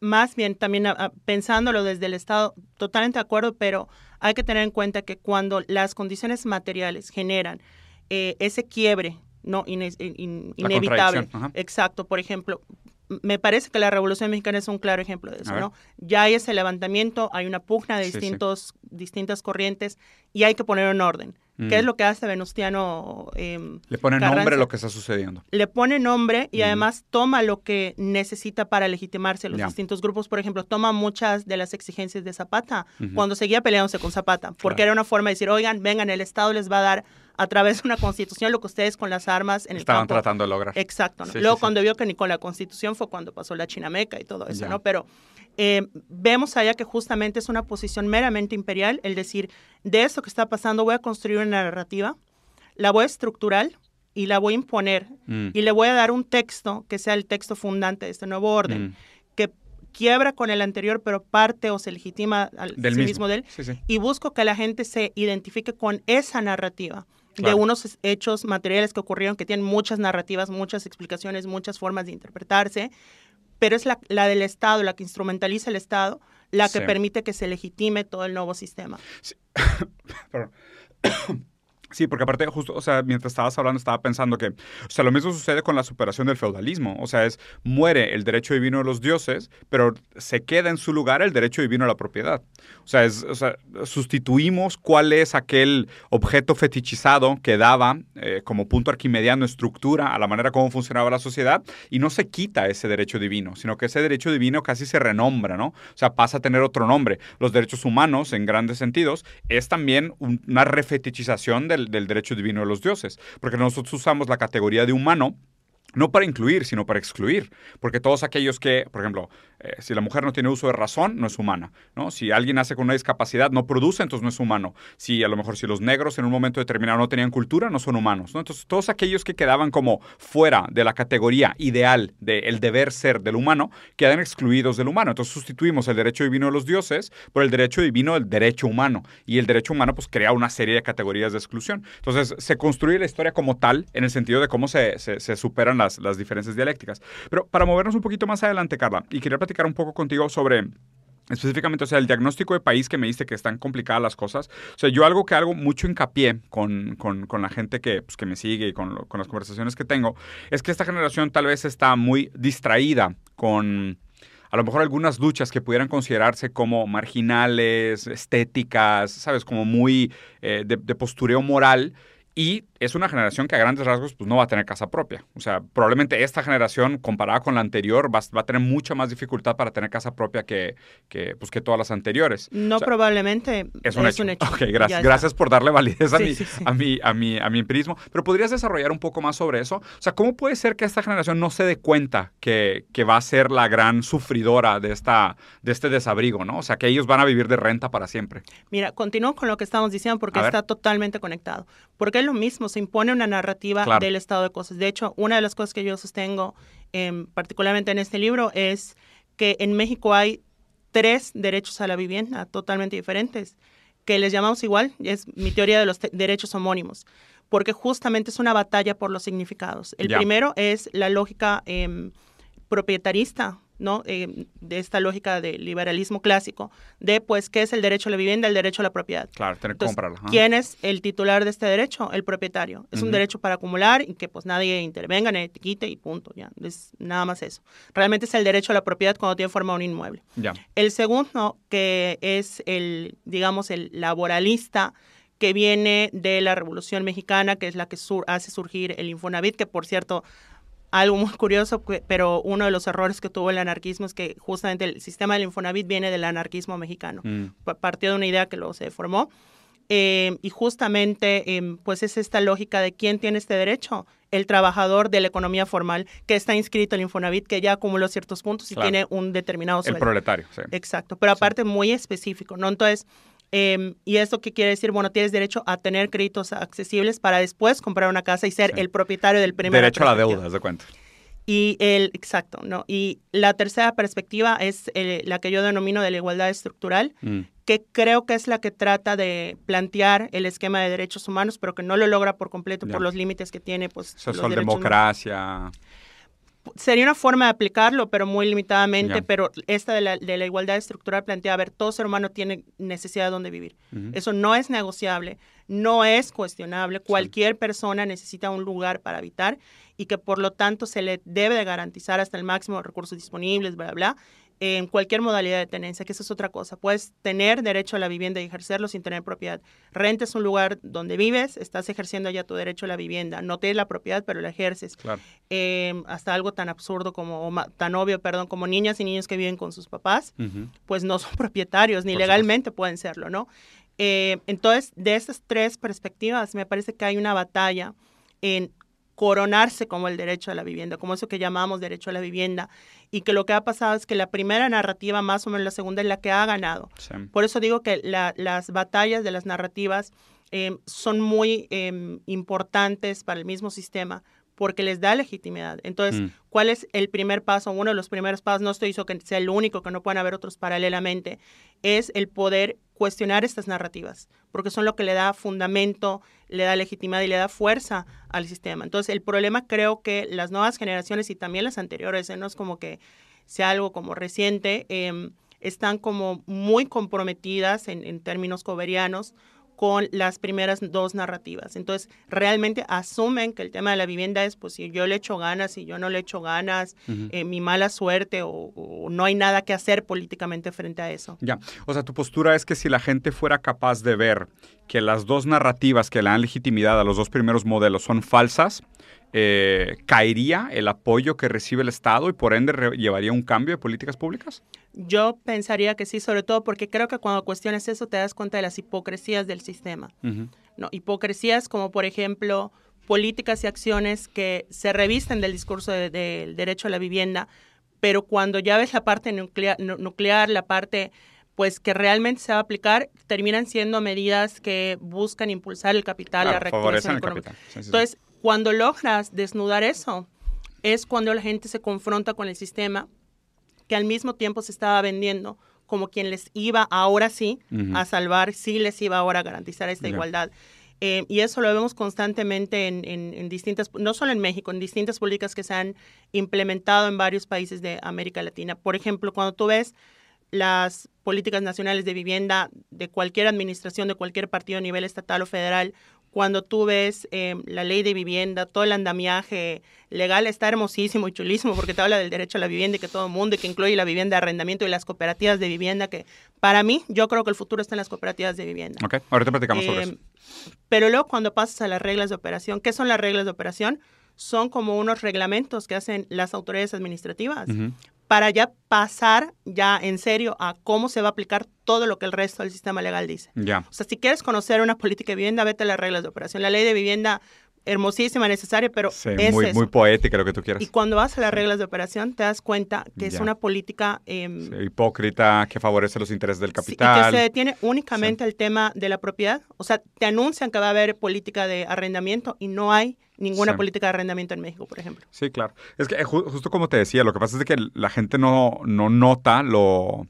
más bien también ah, ah, pensándolo desde el Estado, totalmente de acuerdo, pero hay que tener en cuenta que cuando las condiciones materiales generan eh, ese quiebre no inevitable, exacto, por ejemplo, me parece que la Revolución Mexicana es un claro ejemplo de eso, ¿no? Ya hay ese levantamiento, hay una pugna de distintos, distintas corrientes y hay que poner en orden. ¿Qué es mm. lo que hace Venustiano? Em, le pone nombre a lo que está sucediendo. Le pone nombre y además toma lo que necesita para legitimarse los distintos grupos. Por ejemplo, toma muchas de las exigencias de Zapata cuando seguía peleándose con Zapata, porque era una forma de decir, oigan, vengan, el Estado les va a dar a través de una constitución lo que ustedes con las armas en el Estaban tratando de lograr. Exacto. Luego cuando vio que ni con la constitución fue cuando pasó la Chinameca y todo eso, ¿no? Pero eh, vemos allá que justamente es una posición meramente imperial, el decir, de esto que está pasando voy a construir una narrativa, la voy a estructurar y la voy a imponer mm. y le voy a dar un texto que sea el texto fundante de este nuevo orden, mm. que quiebra con el anterior, pero parte o se legitima al del mismo. de él, y busco que la gente se identifique con esa narrativa. de unos hechos materiales que ocurrieron que tienen muchas narrativas, muchas explicaciones, muchas formas de interpretarse, pero es la, del Estado, la que instrumentaliza el Estado, la que permite que se legitime todo el nuevo sistema. Sí. Sí, porque aparte, justo, o sea, mientras estabas hablando, estaba pensando que, o sea, lo mismo sucede con la superación del feudalismo. O sea, es muere el derecho divino de los dioses, pero se queda en su lugar el derecho divino a la propiedad. O sea, es, o sea sustituimos cuál es aquel objeto fetichizado que daba eh, como punto arquimediano estructura a la manera como funcionaba la sociedad y no se quita ese derecho divino, sino que ese derecho divino casi se renombra, ¿no? O sea, pasa a tener otro nombre. Los derechos humanos, en grandes sentidos, es también una refetichización del del, derecho divino de los dioses, porque nosotros usamos la categoría de humano no para incluir, sino para excluir. Porque todos aquellos que, por ejemplo, eh, si la mujer no tiene uso de razón, no es humana. ¿no? Si alguien nace con una discapacidad, no produce, entonces no es humano. Si a lo mejor si los negros en un momento determinado no tenían cultura, no son humanos. ¿no? Entonces todos aquellos que quedaban como fuera de la categoría ideal del deber ser del humano, quedan excluidos del humano. Entonces sustituimos el derecho divino de los dioses por el derecho divino del derecho humano. Y el derecho humano pues crea una serie de categorías de exclusión. Entonces se construye la historia como tal en el sentido de cómo se, se, superan las, las diferencias dialécticas. Pero para movernos un poquito más adelante, Carla, y quería platicar un poco contigo sobre específicamente, o sea, el diagnóstico de país que me diste que están complicadas las cosas. O sea, yo algo que hago mucho hincapié con, con, con la gente que, pues, que me sigue y con, con, las conversaciones que tengo, es que esta generación tal vez está muy distraída con a lo mejor algunas luchas que pudieran considerarse como marginales, estéticas, ¿sabes? Como muy eh, de postureo moral y es una generación que a grandes rasgos pues, no va a tener casa propia. O sea, probablemente esta generación, comparada con la anterior, va, a tener mucha más dificultad para tener casa propia que, que, pues, que todas las anteriores. No, probablemente. Es un, hecho. Ok, gracias, gracias por darle validez a, mi, a, mi, a, mi, a mi empirismo. Pero ¿podrías desarrollar un poco más sobre eso? O sea, ¿cómo puede ser que esta generación no se dé cuenta que, que va a ser la gran sufridora de, esta, de este desabrigo, ¿no? O sea, que ellos van a vivir de renta para siempre. Mira, continúo con lo que estamos diciendo porque está totalmente conectado. Porque es lo mismo se impone una narrativa del estado de cosas. De hecho, una de las cosas que yo sostengo, em, particularmente en este libro, es que en México hay tres derechos a la vivienda totalmente diferentes, que les llamamos igual, es mi teoría de los derechos homónimos, porque justamente es una batalla por los significados. El primero es la lógica em, propietarista ¿no? Eh, de esta lógica del liberalismo clásico, de pues qué es el derecho a la vivienda, el derecho a la propiedad. Claro, tener que comprarla. ¿Quién es el titular de este derecho? El propietario. Es un derecho para acumular y que pues nadie intervenga, ni quite y punto, ya. Es nada más eso. Realmente es el derecho a la propiedad cuando tiene forma un inmueble. Ya. El segundo, que es el, digamos, el laboralista, que viene de la Revolución Mexicana, que es la que hace surgir el Infonavit, que por cierto algo muy curioso, pero uno de los errores que tuvo el anarquismo es que justamente el sistema del Infonavit viene del anarquismo mexicano. Mm. Partió de una idea que luego se formó. Eh, y justamente, em, pues es esta lógica de quién tiene este derecho. El trabajador de la economía formal que está inscrito en el Infonavit, que ya acumuló ciertos puntos y tiene un determinado sueldo. El proletario, sí. Exacto, pero aparte muy específico, ¿no? Entonces, Em, ¿Y esto qué quiere decir? Bueno, tienes derecho a tener créditos accesibles para después comprar una casa y ser el propietario del primer. Derecho a la deuda, de cuenta. Y el, exacto, ¿no? Y la tercera perspectiva es eh, la que yo denomino de la igualdad estructural, Mm. que creo que es la que trata de plantear el esquema de derechos humanos, pero que no lo logra por completo por los límites que tiene, pues, derechos humanos. Sería una forma de aplicarlo, pero muy limitadamente, pero esta de la, de la igualdad estructural plantea, a ver, todo ser humano tiene necesidad de dónde vivir. Eso no es negociable, no es cuestionable. Cualquier persona necesita un lugar para habitar y que por lo tanto se le debe de garantizar hasta el máximo de recursos disponibles, bla, bla, bla, en cualquier modalidad de tenencia, que eso es otra cosa. Puedes tener derecho a la vivienda y ejercerlo sin tener propiedad. Rentes un lugar donde vives, estás ejerciendo ya tu derecho a la vivienda. No tienes la propiedad, pero la ejerces. Claro. Eh, hasta algo tan absurdo como, o tan obvio, perdón, como niñas y niños que viven con sus papás pues no son propietarios, ni Por legalmente pueden serlo, ¿no? Eh, entonces, de estas tres perspectivas, me parece que hay una batalla en coronarse como el derecho a la vivienda, como eso que llamamos derecho a la vivienda, y que lo que ha pasado es que la primera narrativa, más o menos la segunda, es la que ha ganado. Sí. Por eso digo que la- las batallas de las narrativas eh, son muy eh, importantes para el mismo sistema porque les da legitimidad. Entonces, Mm. ¿cuál es el primer paso? Uno de los primeros pasos, no estoy diciendo que sea el único, que no puedan haber otros paralelamente, es el poder cuestionar estas narrativas, porque son lo que le da fundamento, le da legitimidad y le da fuerza al sistema. Entonces, el problema creo que las nuevas generaciones y también las anteriores, eh, no es como que sea algo como reciente, eh, están como muy comprometidas en, en términos coverianos con las primeras dos narrativas. Entonces, realmente asumen que el tema de la vivienda es, pues, si yo le echo ganas, si yo no le echo ganas, eh, mi mala suerte o, o no hay nada que hacer políticamente frente a eso. Ya, o sea, tu postura es que si la gente fuera capaz de ver que las dos narrativas que le dan legitimidad a los dos primeros modelos son falsas, eh, ¿caería el apoyo que recibe el Estado y por ende llevaría un cambio de políticas públicas? Yo pensaría que sí, sobre todo porque creo que cuando cuestionas eso te das cuenta de las hipocresías del sistema. Ujú. ¿no? Hipocresías como, por ejemplo, políticas y acciones que se revisten del discurso de- del derecho a la vivienda, pero cuando ya ves la parte nuclear, nu- nuclear, la parte pues que realmente se va a aplicar, terminan siendo medidas que buscan impulsar el capital, la Claro, favorecen reactivación económica. sí, sí. Entonces, cuando logras desnudar eso, es cuando la gente se confronta con el sistema que al mismo tiempo se estaba vendiendo como quien les iba ahora sí a salvar, sí les iba ahora a garantizar esta igualdad. Eh, y eso lo vemos constantemente en, en- en distintas, no solo en México, en distintas políticas que se han implementado en varios países de América Latina. Por ejemplo, cuando tú ves las políticas nacionales de vivienda de cualquier administración, de cualquier partido a nivel estatal o federal, cuando tú ves eh, la ley de vivienda, todo el andamiaje legal está hermosísimo y chulísimo porque te habla del derecho a la vivienda y que todo el mundo, y que incluye la vivienda de arrendamiento y las cooperativas de vivienda, que para mí yo creo que el futuro está en las cooperativas de vivienda. Ok, ahorita platicamos sobre Eh, eso. Pero luego cuando pasas a las reglas de operación, ¿qué son las reglas de operación? Son como unos reglamentos que hacen las autoridades administrativas. Para ya pasar ya en serio a cómo se va a aplicar todo lo que el resto del sistema legal dice. Ya. O sea, si quieres conocer una política de vivienda, vete a las reglas de operación. La ley de vivienda, hermosísima, necesaria, pero Sí, es muy, eso. muy poética lo que tú quieras. Y cuando vas a las reglas de operación, te das cuenta que es una política... em, Sí, hipócrita, que favorece los intereses del Sí, capital. y que se detiene únicamente el tema de la propiedad. O sea, te anuncian que va a haber política de arrendamiento y no hay ninguna política de arrendamiento en México, por ejemplo. Sí, claro. Es que eh, ju- justo como te decía, lo que pasa es que la gente no, no nota lo,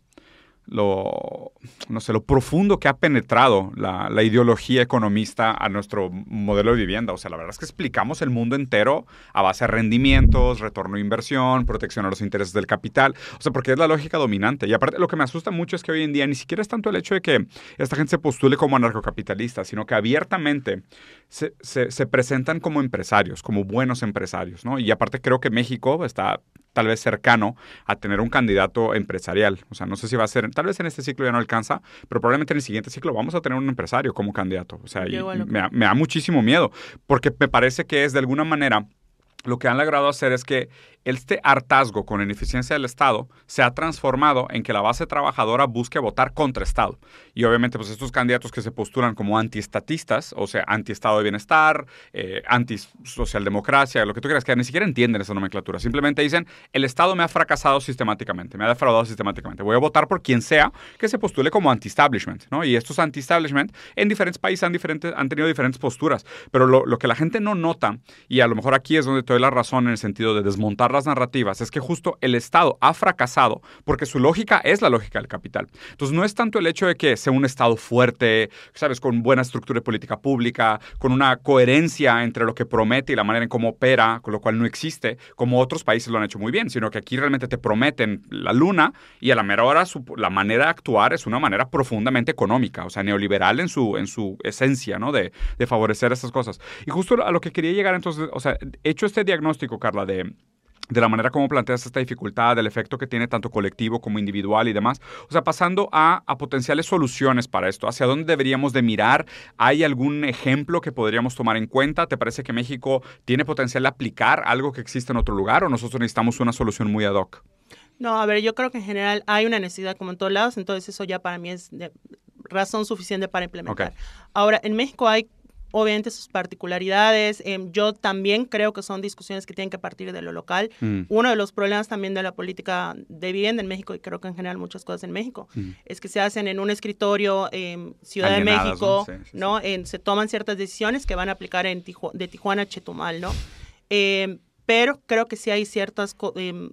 lo, no sé, lo profundo que ha penetrado la, la ideología economista a nuestro modelo de vivienda. O sea, la verdad es que explicamos el mundo entero a base de rendimientos, retorno de inversión, protección a los intereses del capital. O sea, porque es la lógica dominante. Y aparte, lo que me asusta mucho es que hoy en día ni siquiera es tanto el hecho de que esta gente se postule como anarcocapitalista, sino que abiertamente se, se- se presentan como empresarios, como buenos empresarios, ¿no? Y aparte creo que México está tal vez cercano a tener un candidato empresarial. O sea, no sé si va a ser, tal vez en este ciclo ya no alcanza, pero probablemente en el siguiente ciclo vamos a tener un empresario como candidato. O sea, y me, da- me da muchísimo miedo, porque me parece que es de alguna manera lo que han logrado hacer es que este hartazgo con la ineficiencia del Estado se ha transformado en que la base trabajadora busque votar contra Estado. Y obviamente, pues estos candidatos que se postulan como antiestatistas, o sea, anti-Estado de bienestar, eh, anti-socialdemocracia, lo que tú quieras, que ni siquiera entienden esa nomenclatura. Simplemente dicen, el Estado me ha fracasado sistemáticamente, me ha defraudado sistemáticamente. Voy a votar por quien sea que se postule como anti-establishment, ¿no? Y estos anti-establishment en diferentes países han, diferentes, han tenido diferentes posturas. Pero lo, lo que la gente no nota, y a lo mejor aquí es donde te doy la razón en el sentido de desmontar las narrativas es que justo el Estado ha fracasado porque su lógica es la lógica del capital. Entonces no es tanto el hecho de que sea un Estado fuerte, sabes, con buena estructura de política pública, con una coherencia entre lo que promete y la manera en cómo opera, con lo cual no existe, como otros países lo han hecho muy bien, sino que aquí realmente te prometen la luna y a la mera hora la manera de actuar es una manera profundamente económica, o sea, neoliberal en su, en su esencia, ¿no? De, de favorecer estas cosas. Y justo a lo que quería llegar entonces, o sea, hecho este diagnóstico, Carla, de de la manera como planteas esta dificultad, del efecto que tiene tanto colectivo como individual y demás. O sea, pasando a, potenciales soluciones para esto, ¿hacia dónde deberíamos de mirar? ¿Hay algún ejemplo que podríamos tomar en cuenta? ¿Te parece que México tiene potencial de aplicar algo que existe en otro lugar o nosotros necesitamos una solución muy ad hoc? No, a ver, yo creo que en general hay una necesidad como en todos lados, entonces eso ya para mí es razón suficiente para implementar. Ahora, en México hay obviamente sus particularidades. Em, yo también creo que son discusiones que tienen que partir de lo local. Mm. Uno de los problemas también de la política de vivienda en México, y creo que en general muchas cosas en México, mm. es que se hacen en un escritorio en Ciudad de México, ¿no? se toman ciertas decisiones que van a aplicar en de Tijuana a Chetumal, ¿no? Em, pero creo que sí hay ciertas em,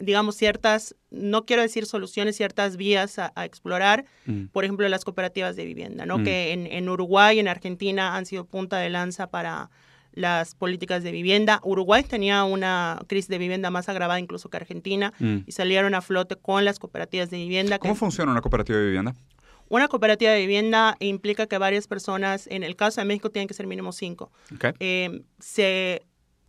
digamos, ciertas, no quiero decir soluciones, ciertas vías a, explorar, mm. por ejemplo, las cooperativas de vivienda, ¿no? Mm. Que en, en, Uruguay, en Argentina han sido punta de lanza para las políticas de vivienda. Uruguay tenía una crisis de vivienda más agravada incluso que Argentina mm. y salieron a flote con las cooperativas de vivienda. ¿Cómo funciona una cooperativa de vivienda? Una cooperativa de vivienda implica que varias personas, en el caso de México tienen que ser mínimo cinco, eh, se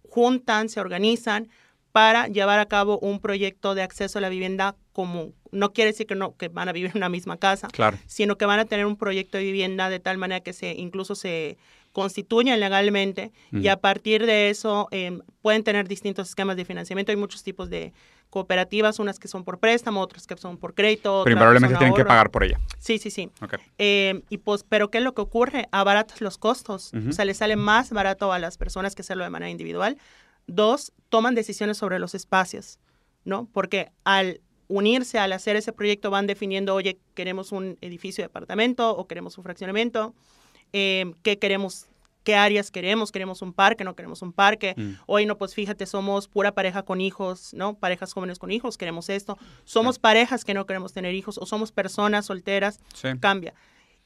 juntan, se organizan, para llevar a cabo un proyecto de acceso a la vivienda común. No quiere decir que no que van a vivir en una misma casa, sino que van a tener un proyecto de vivienda de tal manera que se incluso se constituyan legalmente y a partir de eso em, pueden tener distintos esquemas de financiamiento. Hay muchos tipos de cooperativas, unas que son por préstamo, otras que son por crédito. Pero probablemente tienen que pagar por ella. Sí, sí, sí. Em, y pues, pero ¿qué es lo que ocurre? Abaratas los costos. O sea, le sale más barato a las personas que hacerlo de manera individual Dos, toman decisiones sobre los espacios, ¿no? Porque al unirse, al hacer ese proyecto, van definiendo, oye, queremos un edificio de apartamento o queremos un fraccionamiento, eh, qué queremos, qué áreas queremos, queremos un parque, no queremos un parque. Mm. Hoy no, pues fíjate, somos pura pareja con hijos, ¿no? Parejas jóvenes con hijos, queremos esto. Somos parejas que no queremos tener hijos o somos personas solteras, cambia.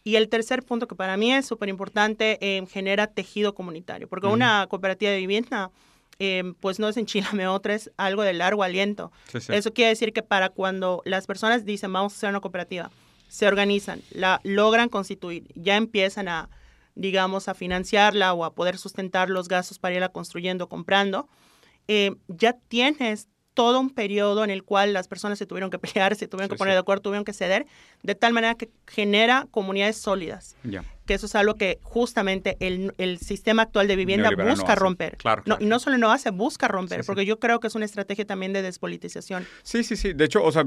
Y el tercer punto que para mí es súper importante, eh, genera tejido comunitario, porque una cooperativa de vivienda Em, pues no es enchilame otra, es algo de largo aliento. Eso quiere decir que para cuando las personas dicen vamos a hacer una cooperativa, se organizan, la logran constituir, ya empiezan a, digamos, a financiarla o a poder sustentar los gastos para irla construyendo, comprando, eh, ya tienes todo un periodo en el cual las personas se tuvieron que pelear, se tuvieron que poner de acuerdo, tuvieron que ceder, de tal manera que genera comunidades sólidas que eso es algo que justamente el, el sistema actual de vivienda busca romper. Claro, No, y no solo no hace, busca romper, porque yo creo que es una estrategia también de despolitización. Sí, sí, sí. De hecho, o sea,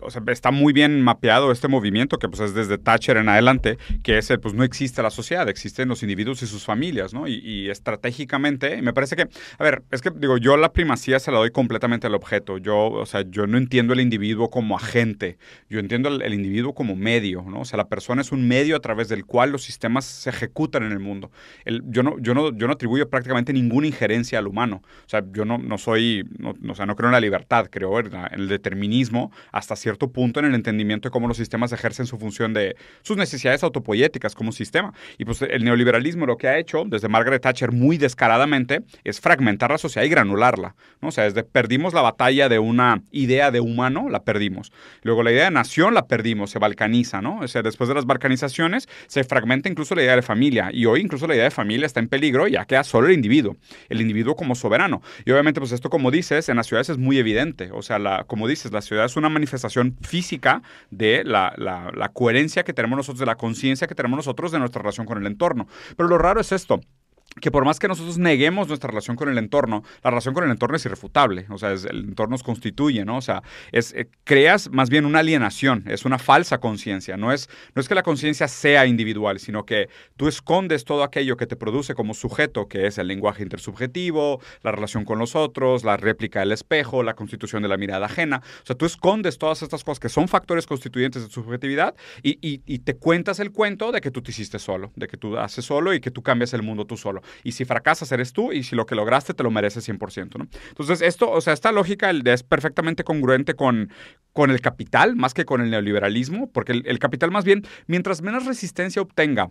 o sea, está muy bien mapeado este movimiento que pues es desde Thatcher en adelante, que es, pues no existe la sociedad, existen los individuos y sus familias, ¿no? Y, y estratégicamente, me parece que, a ver, es que digo, yo la primacía se la doy completamente al objeto. Yo, o sea, yo no entiendo el individuo como agente, yo entiendo el, el individuo como medio, ¿no? O sea, la persona es un medio a través del cual los sistemas se ejecutan en el mundo. El, yo, no, yo, no, yo no atribuyo prácticamente ninguna injerencia al humano. O sea, yo no, no soy, no, o sea, no creo en la libertad, creo en, el determinismo hasta cierto punto en el entendimiento de cómo los sistemas ejercen su función de sus necesidades autopoyéticas como sistema. Y pues el neoliberalismo lo que ha hecho desde Margaret Thatcher muy descaradamente es fragmentar la sociedad y granularla. ¿no? O sea, desde perdimos la batalla de una idea de humano, la perdimos. Luego la idea de nación la perdimos, se balcaniza, ¿no? O sea, después de las balcanizaciones se fragmenta incluso la idea de familia. Y hoy incluso la idea de familia está en peligro, ya queda solo el individuo, el individuo como soberano. Y obviamente, pues esto, como dices, en las ciudades es muy evidente. O sea, la, como dices, la ciudad es una manifestación física de la, coherencia que tenemos nosotros, de la conciencia que tenemos nosotros de nuestra relación con el entorno. Pero lo raro es esto que por más que nosotros neguemos nuestra relación con el entorno, la relación con el entorno es irrefutable, o sea, el entorno nos constituye, ¿no? O sea, es, eh, creas más bien una alienación, es una falsa conciencia, no es, no es que la conciencia sea individual, sino que tú escondes todo aquello que te produce como sujeto, que es el lenguaje intersubjetivo, la relación con los otros, la réplica del espejo, la constitución de la mirada ajena, o sea, tú escondes todas estas cosas que son factores constituyentes de subjetividad y, y te cuentas el cuento de que tú te hiciste solo, de que tú haces solo y que tú cambias el mundo tú solo. Y si fracasas eres tú y si lo que lograste te lo mereces 100%, ¿no? Entonces, esto, o sea, esta lógica es perfectamente congruente con, con el capital más que con el neoliberalismo, porque el capital más bien, mientras menos resistencia obtenga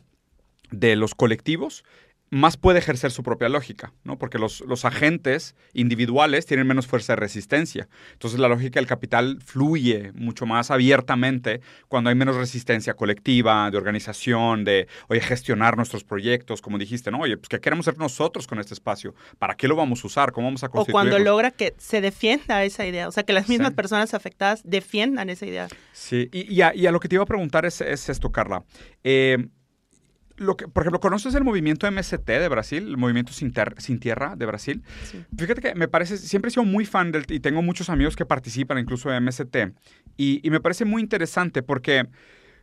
de los colectivos, más puede ejercer su propia lógica, ¿no? Porque los, los, agentes individuales tienen menos fuerza de resistencia. Entonces la lógica del capital fluye mucho más abiertamente cuando hay menos resistencia colectiva, de organización, de, oye, gestionar nuestros proyectos, como dijiste, ¿no? Oye, pues ¿qué queremos hacer nosotros con este espacio? ¿Para qué lo vamos a usar? ¿Cómo vamos a constituirlo? O cuando logra que se defienda esa idea, o sea, que las mismas personas afectadas defiendan esa idea. Sí, y, y, a, lo que te iba a preguntar es, es esto, Carla. Eh, lo que, por ejemplo, ¿conoces el movimiento MST de Brasil? El movimiento Sin, Sin Tierra de Brasil. Fíjate que me parece, siempre he sido muy fan del, y tengo muchos amigos que participan incluso de MST. Y, y, me parece muy interesante porque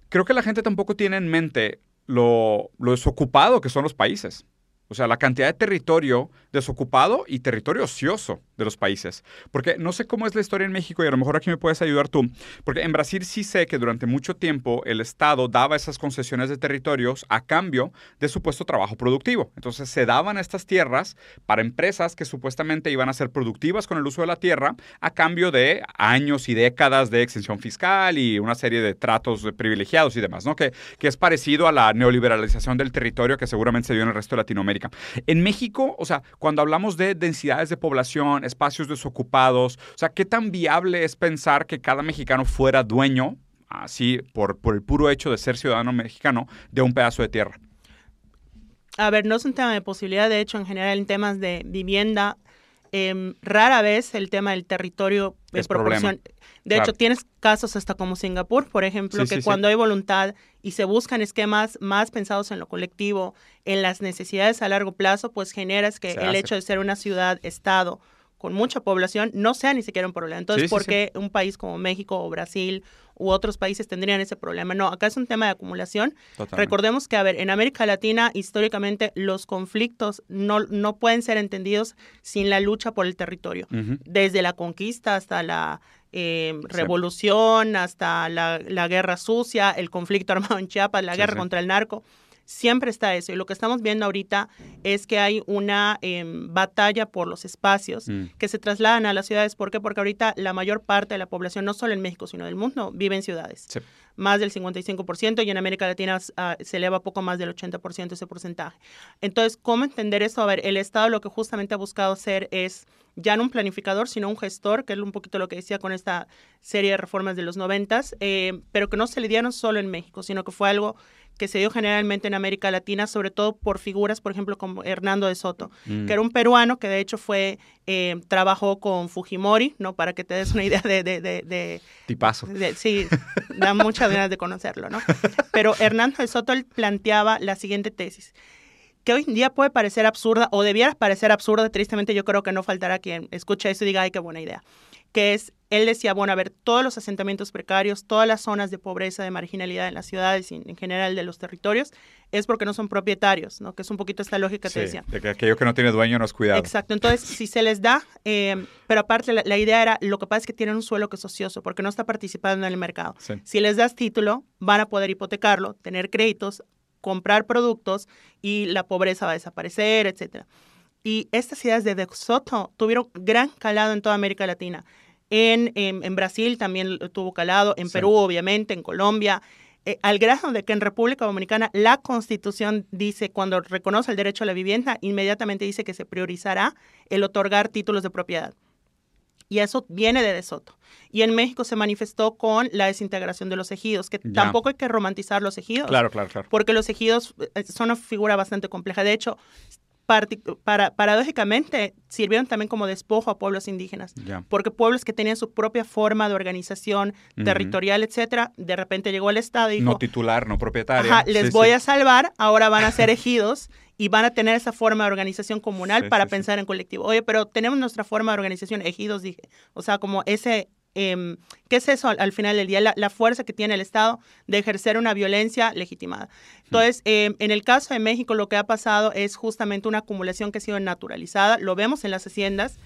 creo que la gente tampoco tiene en mente lo, lo desocupado que son los países. O sea, la cantidad de territorio desocupado y territorio ocioso de los países. Porque no sé cómo es la historia en México y a lo mejor aquí me puedes ayudar tú. Porque en Brasil sí sé que durante mucho tiempo el Estado daba esas concesiones de territorios a cambio de supuesto trabajo productivo. Entonces se daban estas tierras para empresas que supuestamente iban a ser productivas con el uso de la tierra a cambio de años y décadas de exención fiscal y una serie de tratos privilegiados y demás, ¿no? Que, que es parecido a la neoliberalización del territorio que seguramente se dio en el resto de Latinoamérica. En México, o sea, cuando hablamos de densidades de población, espacios desocupados, o sea, ¿qué tan viable es pensar que cada mexicano fuera dueño, así por, el puro hecho de ser ciudadano mexicano, de un pedazo de tierra? A ver, no es un tema de posibilidad, de hecho, en general en temas de vivienda, em, rara vez el tema del territorio es proporción. De hecho, tienes casos hasta como Singapur, por ejemplo, que cuando hay voluntad y se buscan esquemas más pensados en lo colectivo, en las necesidades a largo plazo, pues generas que el hecho de ser una ciudad-estado con mucha población no sea ni siquiera un problema. Entonces, ¿por qué un país como México o Brasil u otros países tendrían ese problema? No, acá es un tema de acumulación. Recordemos que, a ver, en América Latina, históricamente, los conflictos no, no pueden ser entendidos sin la lucha por el territorio. Desde la conquista hasta la eh, revolución, hasta la, la, guerra sucia, el conflicto armado en Chiapas, la guerra contra el narco siempre está eso. Y lo que estamos viendo ahorita es que hay una em, batalla por los espacios mm. que se trasladan a las ciudades. ¿Por qué? Porque ahorita la mayor parte de la población, no solo en México, sino del mundo, vive en ciudades. Más del 55% y en América Latina ah, se eleva poco más del 80% ese porcentaje. Entonces, ¿cómo entender eso? A ver, el Estado lo que justamente ha buscado hacer es ya no un planificador, sino un gestor, que es un poquito lo que decía con esta serie de reformas de los noventas, eh, pero que no se le dieron solo en México, sino que fue algo que se dio generalmente en América Latina, sobre todo por figuras, por ejemplo, como Hernando de Soto, mm. que era un peruano que de hecho fue, eh, trabajó con Fujimori, ¿no? Para que te des una idea de... de, de, Tipazo. sí, da muchas ganas de conocerlo, ¿no? Pero Hernando de Soto él planteaba la siguiente tesis que hoy en día puede parecer absurda o debiera parecer absurda, tristemente yo creo que no faltará quien escuche eso y diga, ay, qué buena idea, que es, él decía, bueno, a ver, todos los asentamientos precarios, todas las zonas de pobreza, de marginalidad en las ciudades y en general de los territorios, es porque no son propietarios, ¿no? Que es un poquito esta lógica que te decía. De que aquello que no tiene dueño no es cuidado. Exacto, entonces si se les da, eh, pero aparte la, idea era, lo que pasa es que tienen un suelo que es ocioso porque no está participando en el mercado. Si les das título, van a poder hipotecarlo, tener créditos, comprar productos y la pobreza va a desaparecer, etcétera. Y estas ideas de De Soto tuvieron gran calado en toda América Latina. En, en, Brasil también tuvo calado, en Perú obviamente, en Colombia, eh, al grado de que en República Dominicana la Constitución dice, cuando reconoce el derecho a la vivienda, inmediatamente dice que se priorizará el otorgar títulos de propiedad. Y eso viene de De Soto. Y en México se manifestó con la desintegración de los ejidos, que tampoco hay que romantizar los ejidos. Claro, claro, claro. Porque los ejidos eh, son una figura bastante compleja. De hecho, para, paradójicamente sirvieron también como despojo a pueblos indígenas, porque pueblos que tenían su propia forma de organización territorial, etcétera, de repente llegó el Estado y dijo, no titular, no propietario. les voy a salvar, ahora van a ser ejidos y van a tener esa forma de organización comunal para pensar en colectivo. Oye, pero tenemos nuestra forma de organización, ejidos, dije. O sea, como ese Em, ¿Qué es eso al, final del día? La, fuerza que tiene el Estado de ejercer una violencia legitimada. Entonces, em, en el caso de México, lo que ha pasado es justamente una acumulación que ha sido naturalizada. Lo vemos en las haciendas,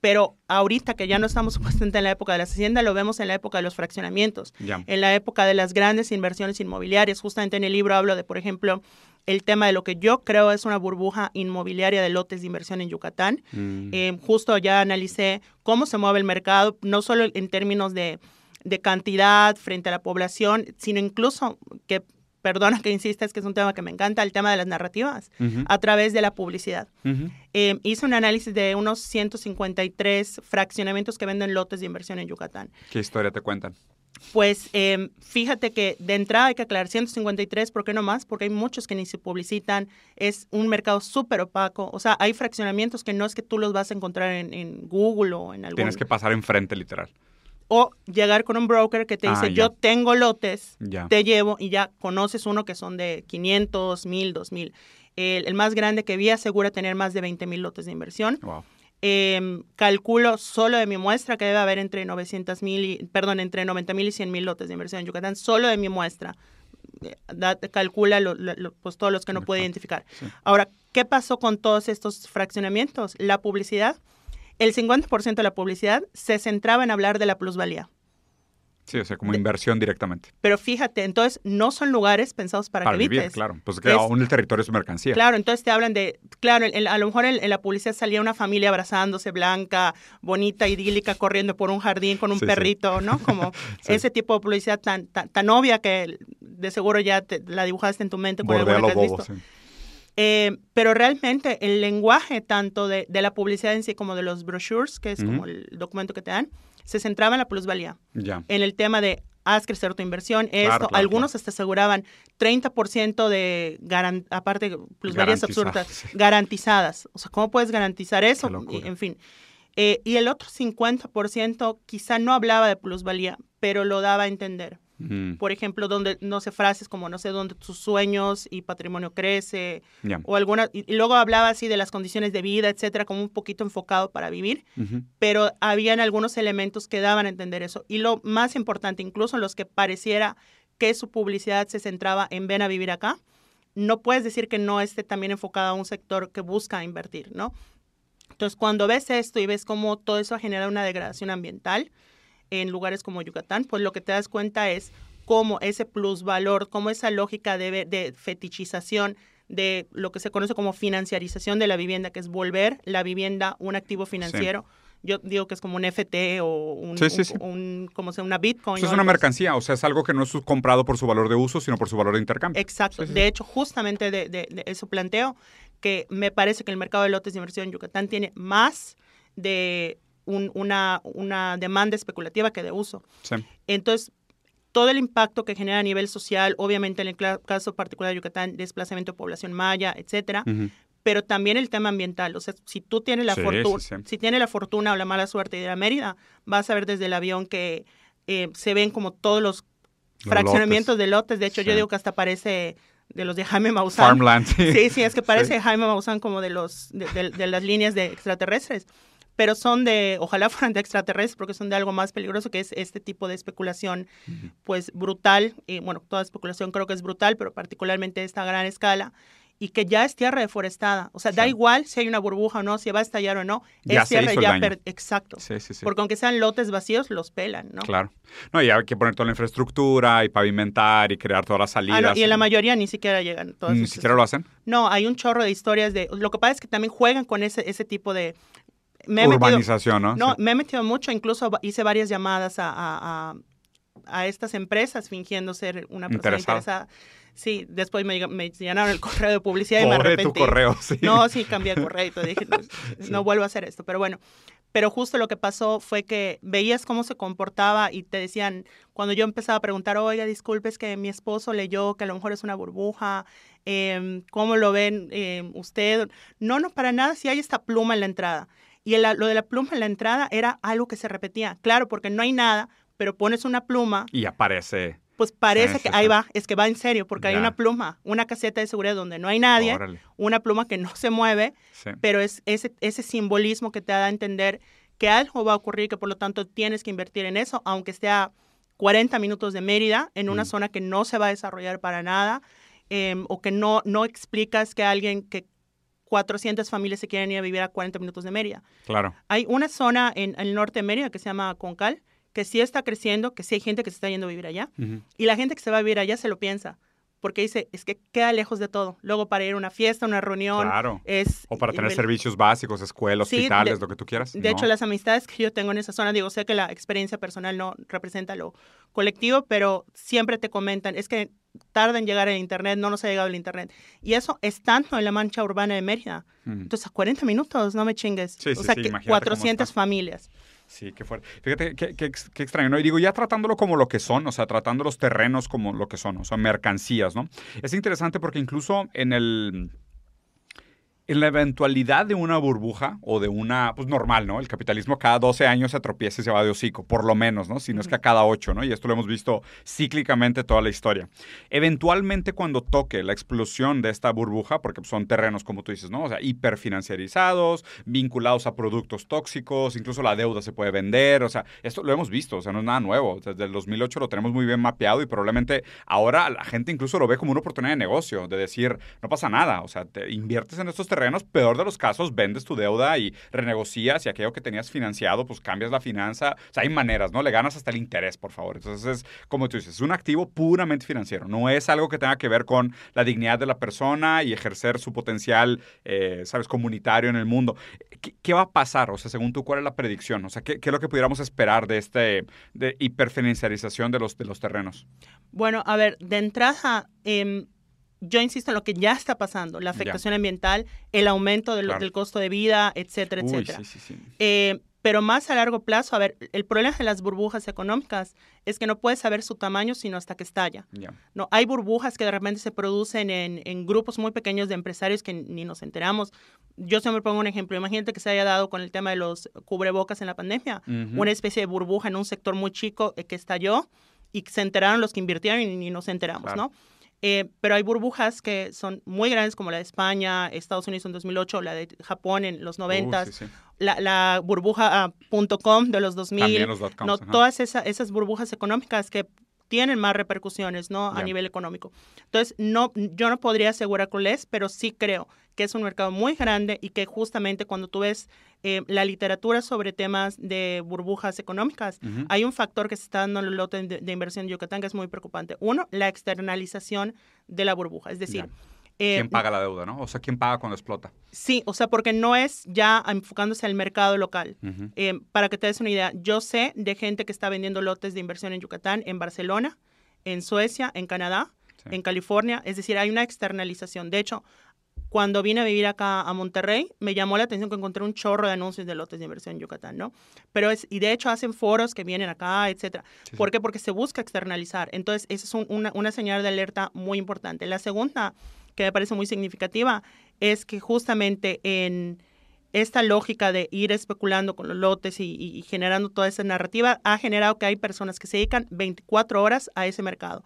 pero ahorita que ya no estamos supuestamente en la época de las haciendas, lo vemos en la época de los fraccionamientos, en la época de las grandes inversiones inmobiliarias. Justamente en el libro hablo de, por ejemplo, el tema de lo que yo creo es una burbuja inmobiliaria de lotes de inversión en Yucatán. Mm. Eh, justo ya analicé cómo se mueve el mercado, no solo en términos de, de cantidad frente a la población, sino incluso que perdona que insista, es que es un tema que me encanta, el tema de las narrativas, a través de la publicidad. Eh, hice un análisis de unos 153 fraccionamientos que venden lotes de inversión en Yucatán. ¿Qué historia te cuentan? Pues eh, fíjate que de entrada hay que aclarar 153, ¿por qué no más? Porque hay muchos que ni se publicitan, es un mercado súper opaco, o sea, hay fraccionamientos que no es que tú los vas a encontrar en, en Google o en algún... Tienes que pasar enfrente, literal. O llegar con un broker que te Ah, dice, yo tengo lotes, Ya. te llevo y ya conoces uno que son de 500, 1000, 2000. El, el más grande que vi asegura tener más de 20 mil lotes de inversión. Wow. Eh, calculo solo de mi muestra que debe haber entre 900 mil, y- perdón, entre 90 mil y 100 mil lotes de inversión en Yucatán, solo de mi muestra. Eh, da- calcula lo- pues todos los que no puede identificar. sí. Ahora, ¿qué pasó con todos estos fraccionamientos? La publicidad, el 50% de la publicidad se centraba en hablar de la plusvalía. Sí, o sea, como inversión directamente. Pero fíjate, entonces no son lugares pensados para, Para que vivir, habites. claro. Pues que Es- aún el territorio es mercancía. Claro, entonces te hablan de, claro, en- a lo mejor en, en la publicidad salía una familia abrazándose, blanca, bonita, idílica, corriendo por un jardín con un Sí, sí. perrito, ¿no? Como Sí. ese tipo de publicidad tan, tan, tan obvia que de seguro ya te- la dibujaste en tu mente con alguna que has bobo, visto. Eh, pero realmente el lenguaje tanto de, de la publicidad en sí como de los brochures, que es como el documento que te dan, se centraba en la plusvalía Ya. en el tema de haz crecer tu inversión, esto, Claro, claro, algunos hasta aseguraban 30% de, garan- aparte, plusvalías absurdas, sí. garantizadas. O sea, ¿cómo puedes garantizar eso? Y, en fin. Eh, y el otro 50% quizá no hablaba de plusvalía, pero lo daba a entender. Mm, Por ejemplo, donde, no sé, frases como, no sé, donde tus sueños y patrimonio crece, ya. o alguna, y, y luego hablaba así de las condiciones de vida, etcétera, como un poquito enfocado para vivir pero habían algunos elementos que daban a entender eso. Y lo más importante, incluso los que pareciera que su publicidad se centraba en ven a vivir acá, no puedes decir que no esté también enfocada a un sector que busca invertir, ¿no? Entonces, cuando ves esto y ves cómo todo eso genera una degradación ambiental en lugares como Yucatán, pues lo que te das cuenta es cómo ese plusvalor, cómo esa lógica de, de fetichización de lo que se conoce como financiarización de la vivienda, que es volver la vivienda un activo financiero. Yo digo que es como un FT o un, Sí, sí, un- sí. un- como sea una Bitcoin. Eso es una mercancía, o sea, es algo que no es comprado por su valor de uso, sino por su valor de intercambio. Exacto. De hecho, justamente de, de- de eso planteo que me parece que el mercado de lotes de inversión en Yucatán tiene más de un- una, una demanda especulativa que de uso. Sí. Entonces, todo el impacto que genera a nivel social, obviamente en el caso particular de Yucatán, desplazamiento de población maya, etcétera, pero también el tema ambiental. O sea, si tú tienes la Sí, fortuna, sí, sí. si tienes la fortuna o la mala suerte de ir a Mérida, vas a ver desde el avión que eh, se ven como todos los Los fraccionamientos lotes. de lotes. De hecho, yo digo que hasta parece de los de Jaime Maussan. Farmland, sí. Sí, es que parece. Jaime Maussan como de los de, de- de las líneas de extraterrestres. Pero son de, ojalá fueran de extraterrestres, porque son de algo más peligroso, que es este tipo de especulación, pues brutal. Y bueno, toda especulación creo que es brutal, pero particularmente esta gran escala. Y que ya es tierra deforestada. O sea, da igual si hay una burbuja o no, si va a estallar o no. Ya es tierra ya per- Exacto. Sí, sí, sí. Porque aunque sean lotes vacíos, los pelan, ¿no? Claro. No, y hay que poner toda la infraestructura y pavimentar y crear todas las salidas. Ah, no, y en la mayoría ni siquiera llegan. todas Ni siquiera lo hacen. No, hay un chorro de historias de... Lo que pasa es que también juegan con ese, ese tipo de... Me he metido- Urbanización, ¿no? no, Sí. me he metido mucho, incluso hice varias llamadas a, a- a- a estas empresas fingiendo ser una persona Interesada. interesada. Sí, después me, me llenaron el correo de publicidad y me arrepentí. tu correo, sí. No, sí, cambié de correo y todo, dije, no, no vuelvo a hacer esto, pero bueno. Pero justo lo que pasó fue que veías cómo se comportaba y te decían, cuando yo empezaba a preguntar, oiga, disculpe, es que mi esposo leyó que a lo mejor es una burbuja, em, ¿cómo lo ven em, usted? No, no, para nada, si hay esta pluma en la entrada. Y el- lo de la pluma en la entrada era algo que se repetía, claro, porque no hay nada, pero pones una pluma, Y aparece. pues parece que ahí va, es que va en serio, porque hay una pluma, una caseta de seguridad donde no hay nadie, Órale. una pluma que no se mueve, Sí. pero es ese, ese simbolismo que te da a entender que algo va a ocurrir, que por lo tanto tienes que invertir en eso, aunque esté a 40 minutos de Mérida, en una Mm. zona que no se va a desarrollar para nada, em, o que no, no explicas que alguien, que 400 familias se quieren ir a vivir a 40 minutos de Mérida. Claro. Hay una zona en, el norte de Mérida que se llama Concal, que sí está creciendo, que sí hay gente que se está yendo a vivir allá, Ujú. y la gente que se va a vivir allá se lo piensa, porque dice, es que queda lejos de todo. Luego para ir a una fiesta, una reunión, Claro. es... O para tener el- servicios básicos, escuelas, Sí, hospitales, de- lo que tú quieras. De hecho, No. las amistades que yo tengo en esa zona, digo, sé que la experiencia personal no representa lo colectivo, pero siempre te comentan, es que tarda en llegar el Internet, no nos ha llegado el Internet. Y eso es tanto en la mancha urbana de Mérida. Ujú. Entonces, a 40 minutos, no me chingues. Sí, o sí, sea, sí, que imagínate cómo 400 está. familias. Sí, qué fuerte. Fíjate, qué, qué qué extraño, ¿no? Y digo, ya tratándolo como lo que son, o sea, tratando los terrenos como lo que son, o sea, mercancías, ¿no? Es interesante porque incluso en el... En la eventualidad de una burbuja o de una, pues normal, ¿no? El capitalismo cada 12 años se tropieza y se va de hocico, por lo menos, ¿no? Si no es que a cada 8, ¿no? Y esto lo hemos visto cíclicamente toda la historia. Eventualmente cuando toque la explosión de esta burbuja, porque son terrenos, como tú dices, ¿no? O sea, hiperfinanciarizados, vinculados a productos tóxicos, incluso la deuda se puede vender, o sea, esto lo hemos visto, o sea, no es nada nuevo. Desde el 2008 lo tenemos muy bien mapeado y probablemente ahora la gente incluso lo ve como una oportunidad de negocio, de decir, no pasa nada, o sea, te inviertes en estos terrenos, peor de los casos, vendes tu deuda y renegocias y aquello que tenías financiado, pues cambias la finanza, o sea, hay maneras, ¿no? Le ganas hasta el interés, por favor. Entonces, es, como tú dices, es un activo puramente financiero, no es algo que tenga que ver con la dignidad de la persona y ejercer su potencial, eh, ¿sabes?, comunitario en el mundo. ¿Qué, va a pasar? O sea, según tú, ¿cuál es la predicción? O sea, ¿qué, qué es lo que pudiéramos esperar de este de hiperfinanciarización de los, de los terrenos? Bueno, a ver, de entrada, em, yo insisto en lo que ya está pasando, la Ya. afectación ambiental, el aumento del, Claro. del costo de vida, etcétera, Uy, etcétera. sí, sí, sí. Eh, pero más a largo plazo, a ver, el problema de las burbujas económicas es que no puedes saber su tamaño sino hasta que estalla. No, hay burbujas que de repente se producen en, en grupos muy pequeños de empresarios que ni nos enteramos. Yo siempre pongo un ejemplo. Imagínate que se haya dado con el tema de los cubrebocas en la pandemia, una especie de burbuja en un sector muy chico eh, que estalló y se enteraron los que invirtieron y ni nos enteramos, Claro. ¿no? Eh, pero hay burbujas que son muy grandes, como la de España, Estados Unidos en 2008, la de Japón en los 90, Uh, sí, sí. la, la burbuja punto .com de los 2000, También los no, ajá. todas esa- esas burbujas económicas que tienen más repercusiones ¿no? a nivel económico. Entonces, no, yo no podría asegurar cuál es, pero sí creo que es un mercado muy grande y que justamente cuando tú ves eh, la literatura sobre temas de burbujas económicas, hay un factor que se está dando en el lote de, de inversión de Yucatán que es muy preocupante. Uno, la externalización de la burbuja. Es decir, Ya. eh, ¿Quién paga la deuda, no? O sea, ¿quién paga cuando explota? Sí, o sea, porque no es ya enfocándose al mercado local. Eh, para que te des una idea, yo sé de gente que está vendiendo lotes de inversión en Yucatán, en Barcelona, en Suecia, en Canadá, Sí. en California. Es decir, hay una externalización. De hecho, cuando vine a vivir acá a Monterrey, me llamó la atención que encontré un chorro de anuncios de lotes de inversión en Yucatán, ¿no? Pero es, y de hecho hacen foros que vienen acá, etcétera. sí. ¿Por qué? Porque se busca externalizar. Entonces, esa es un- una, una señal de alerta muy importante. La segunda, que me parece muy significativa, es que justamente en esta lógica de ir especulando con los lotes y, y- y generando toda esa narrativa ha generado que hay personas que se dedican 24 horas a ese mercado.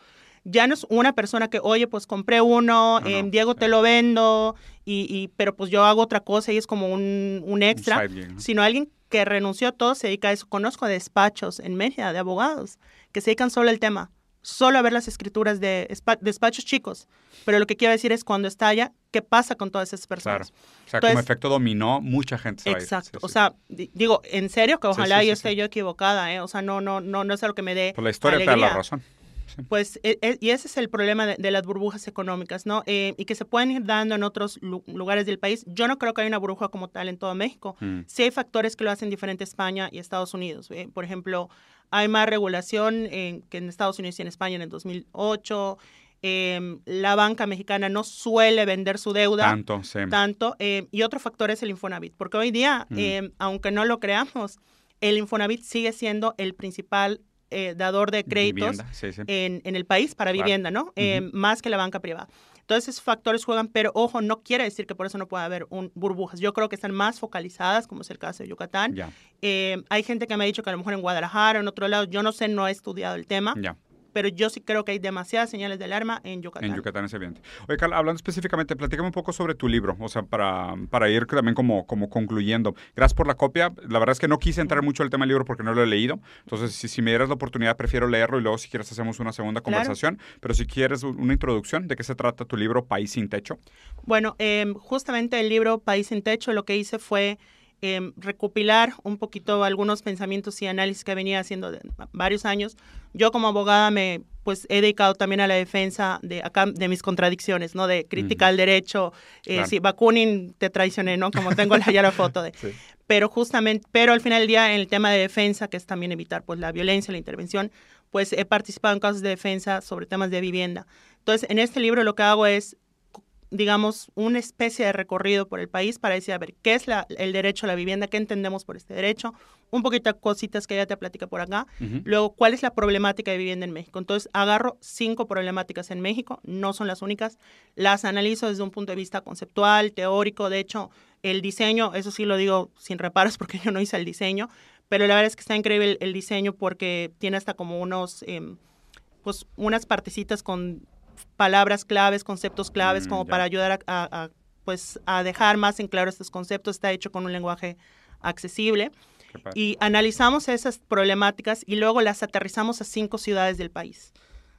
Ya no es una persona que, oye, pues compré uno, No, eh, no, Diego te lo vendo, y, y- pero pues yo hago otra cosa y es como un, un extra, sino alguien que renunció a todo, se dedica a eso. Conozco despachos en Mérida de abogados que se dedican solo al tema, solo a ver las escrituras de espa- despachos chicos. Pero lo que quiero decir es cuando estalla, ¿qué pasa con todas esas Claro. personas? O sea, como efecto dominó, mucha gente se va a ir. Exacto. Sí, O sea, di- digo, en serio que ojalá sí, yo esté yo equivocada, ¿eh? O sea, no, no, no, no es algo que me dé Pues la historia te da alegría. la razón. Pues, e- e- y ese es el problema de, de las burbujas económicas, ¿no? Eh, y que se pueden ir dando en otros lu- lugares del país. Yo no creo que haya una burbuja como tal en todo México. Mm. Sí hay factores que lo hacen diferente España y Estados Unidos. ¿eh? Por ejemplo, hay más regulación en- que en Estados Unidos y en España en el 2008. Eh, la banca mexicana no suele vender su deuda Tanto, sí. tanto. eh, y otro factor es el Infonavit, porque hoy día, Mm. eh, aunque no lo creamos, el Infonavit sigue siendo el principal eh, dador de créditos Vivienda, sí, sí. en, en el país para Claro. vivienda, ¿no? Eh. Más que la banca privada. Entonces, esos factores juegan, pero ojo, no quiere decir que por eso no pueda haber un, burbujas. Yo creo que están más focalizadas, como es el caso de Yucatán. Eh, hay gente que me ha dicho que a lo mejor en Guadalajara en otro lado, yo no sé, no he estudiado el tema, ya. Pero yo sí creo que hay demasiadas señales de alarma en Yucatán. En Yucatán es evidente. Oye, Carla, hablando específicamente, platícame un poco sobre tu libro, o sea, para, para ir también como, como concluyendo. Gracias por la copia. La verdad es que no quise entrar mucho al tema del libro porque no lo he leído. Entonces, si, si me dieras la oportunidad, prefiero leerlo y luego, si quieres, hacemos una segunda Claro. conversación. Pero si quieres un- una introducción, ¿de qué se trata tu libro País sin Techo? Bueno, eh, justamente el libro País sin Techo lo que hice fue em, recopilar un poquito algunos pensamientos y análisis que venía haciendo de varios años. Yo como abogada me pues he dedicado también a la defensa de acá de mis contradicciones, ¿no? De crítica al derecho, eh, si Bakunin te traicioné, ¿no? Como tengo ya la foto de. Pero justamente, pero al final del día en el tema de defensa, que es también evitar pues la violencia, la intervención, pues he participado en casos de defensa sobre temas de vivienda. Entonces, en este libro lo que hago es digamos, una especie de recorrido por el país para decir, a ver, ¿qué es la, el derecho a la vivienda? ¿Qué entendemos por este derecho? Un poquito de cositas que ya te platica por acá. Luego, ¿cuál es la problemática de vivienda en México? Entonces, agarro cinco problemáticas en México, no son las únicas, las analizo desde un punto de vista conceptual, teórico, de hecho, el diseño, eso sí lo digo sin reparos porque yo no hice el diseño, pero la verdad es que está increíble el, diseño porque tiene hasta como unos, em, pues, unas partecitas con palabras claves, conceptos claves, mm, como para ayudar a, pues, a dejar más en claro estos conceptos. Está hecho con un lenguaje accesible. Y analizamos esas problemáticas y luego las aterrizamos a cinco ciudades del país.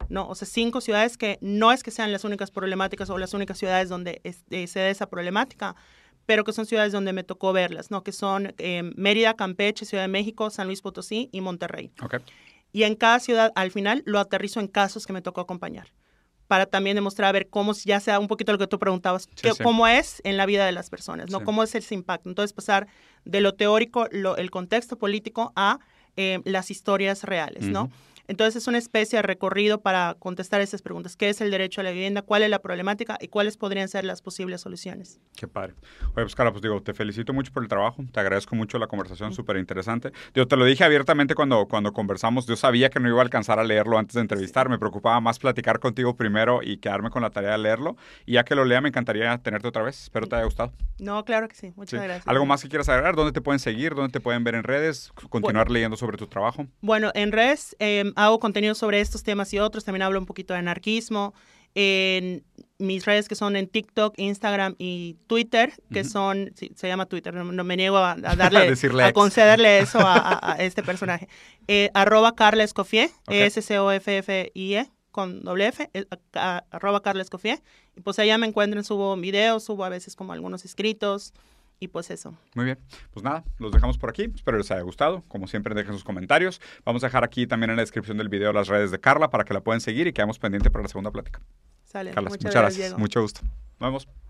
¿no? O sea, cinco ciudades que no es que sean las únicas problemáticas o las únicas ciudades donde eh, se da esa problemática, pero que son ciudades donde me tocó verlas, ¿no? Que son eh, Mérida, Campeche, Ciudad de México, San Luis Potosí y Monterrey. Y en cada ciudad, al final, lo aterrizo en casos que me tocó acompañar para también demostrar a ver cómo, ya sea un poquito lo que tú preguntabas, cómo es en la vida de las personas, ¿no? Cómo es ese impacto. Entonces, pasar de lo teórico, lo, el contexto político a eh, las historias reales, ¿no? Entonces es una especie de recorrido para contestar esas preguntas. ¿Qué es el derecho a la vivienda? ¿Cuál es la problemática? ¿Y cuáles podrían ser las posibles soluciones? Qué padre. Oye, pues Carla, pues digo, te felicito mucho por el trabajo. Te agradezco mucho la conversación, súper interesante. Yo te lo dije abiertamente cuando, cuando conversamos. Yo sabía que no iba a alcanzar a leerlo antes de entrevistar. Me preocupaba más platicar contigo primero y quedarme con la tarea de leerlo. Y ya que lo lea, me encantaría tenerte otra vez. Espero te haya gustado. No, claro que sí. Muchas gracias. ¿Algo más que quieras agregar? ¿Dónde te pueden seguir? ¿Dónde te pueden ver en redes? ¿Continuar leyendo sobre tu trabajo? Bueno, en redes eh, hago contenido sobre estos temas y otros. También hablo un poquito de anarquismo. En mis redes que son en TikTok, Instagram y Twitter, que son, se llama Twitter, no, me niego a, darle, a, concederle eso a, este personaje. Eh, arroba Carla Escoffier, S-C-O-F-F-I-E, con doble F, eh, arroba Carla Escoffier. Y pues allá me encuentran, subo videos, subo a veces como algunos escritos, y pues eso. Muy bien. Pues nada, los dejamos por aquí. Espero les haya gustado. Como siempre, dejen sus comentarios. Vamos a dejar aquí también en la descripción del video las redes de Carla para que la puedan seguir y quedamos pendiente para la segunda plática. Sale. Carla, muchas, gracias. Mucho gusto. Nos vemos.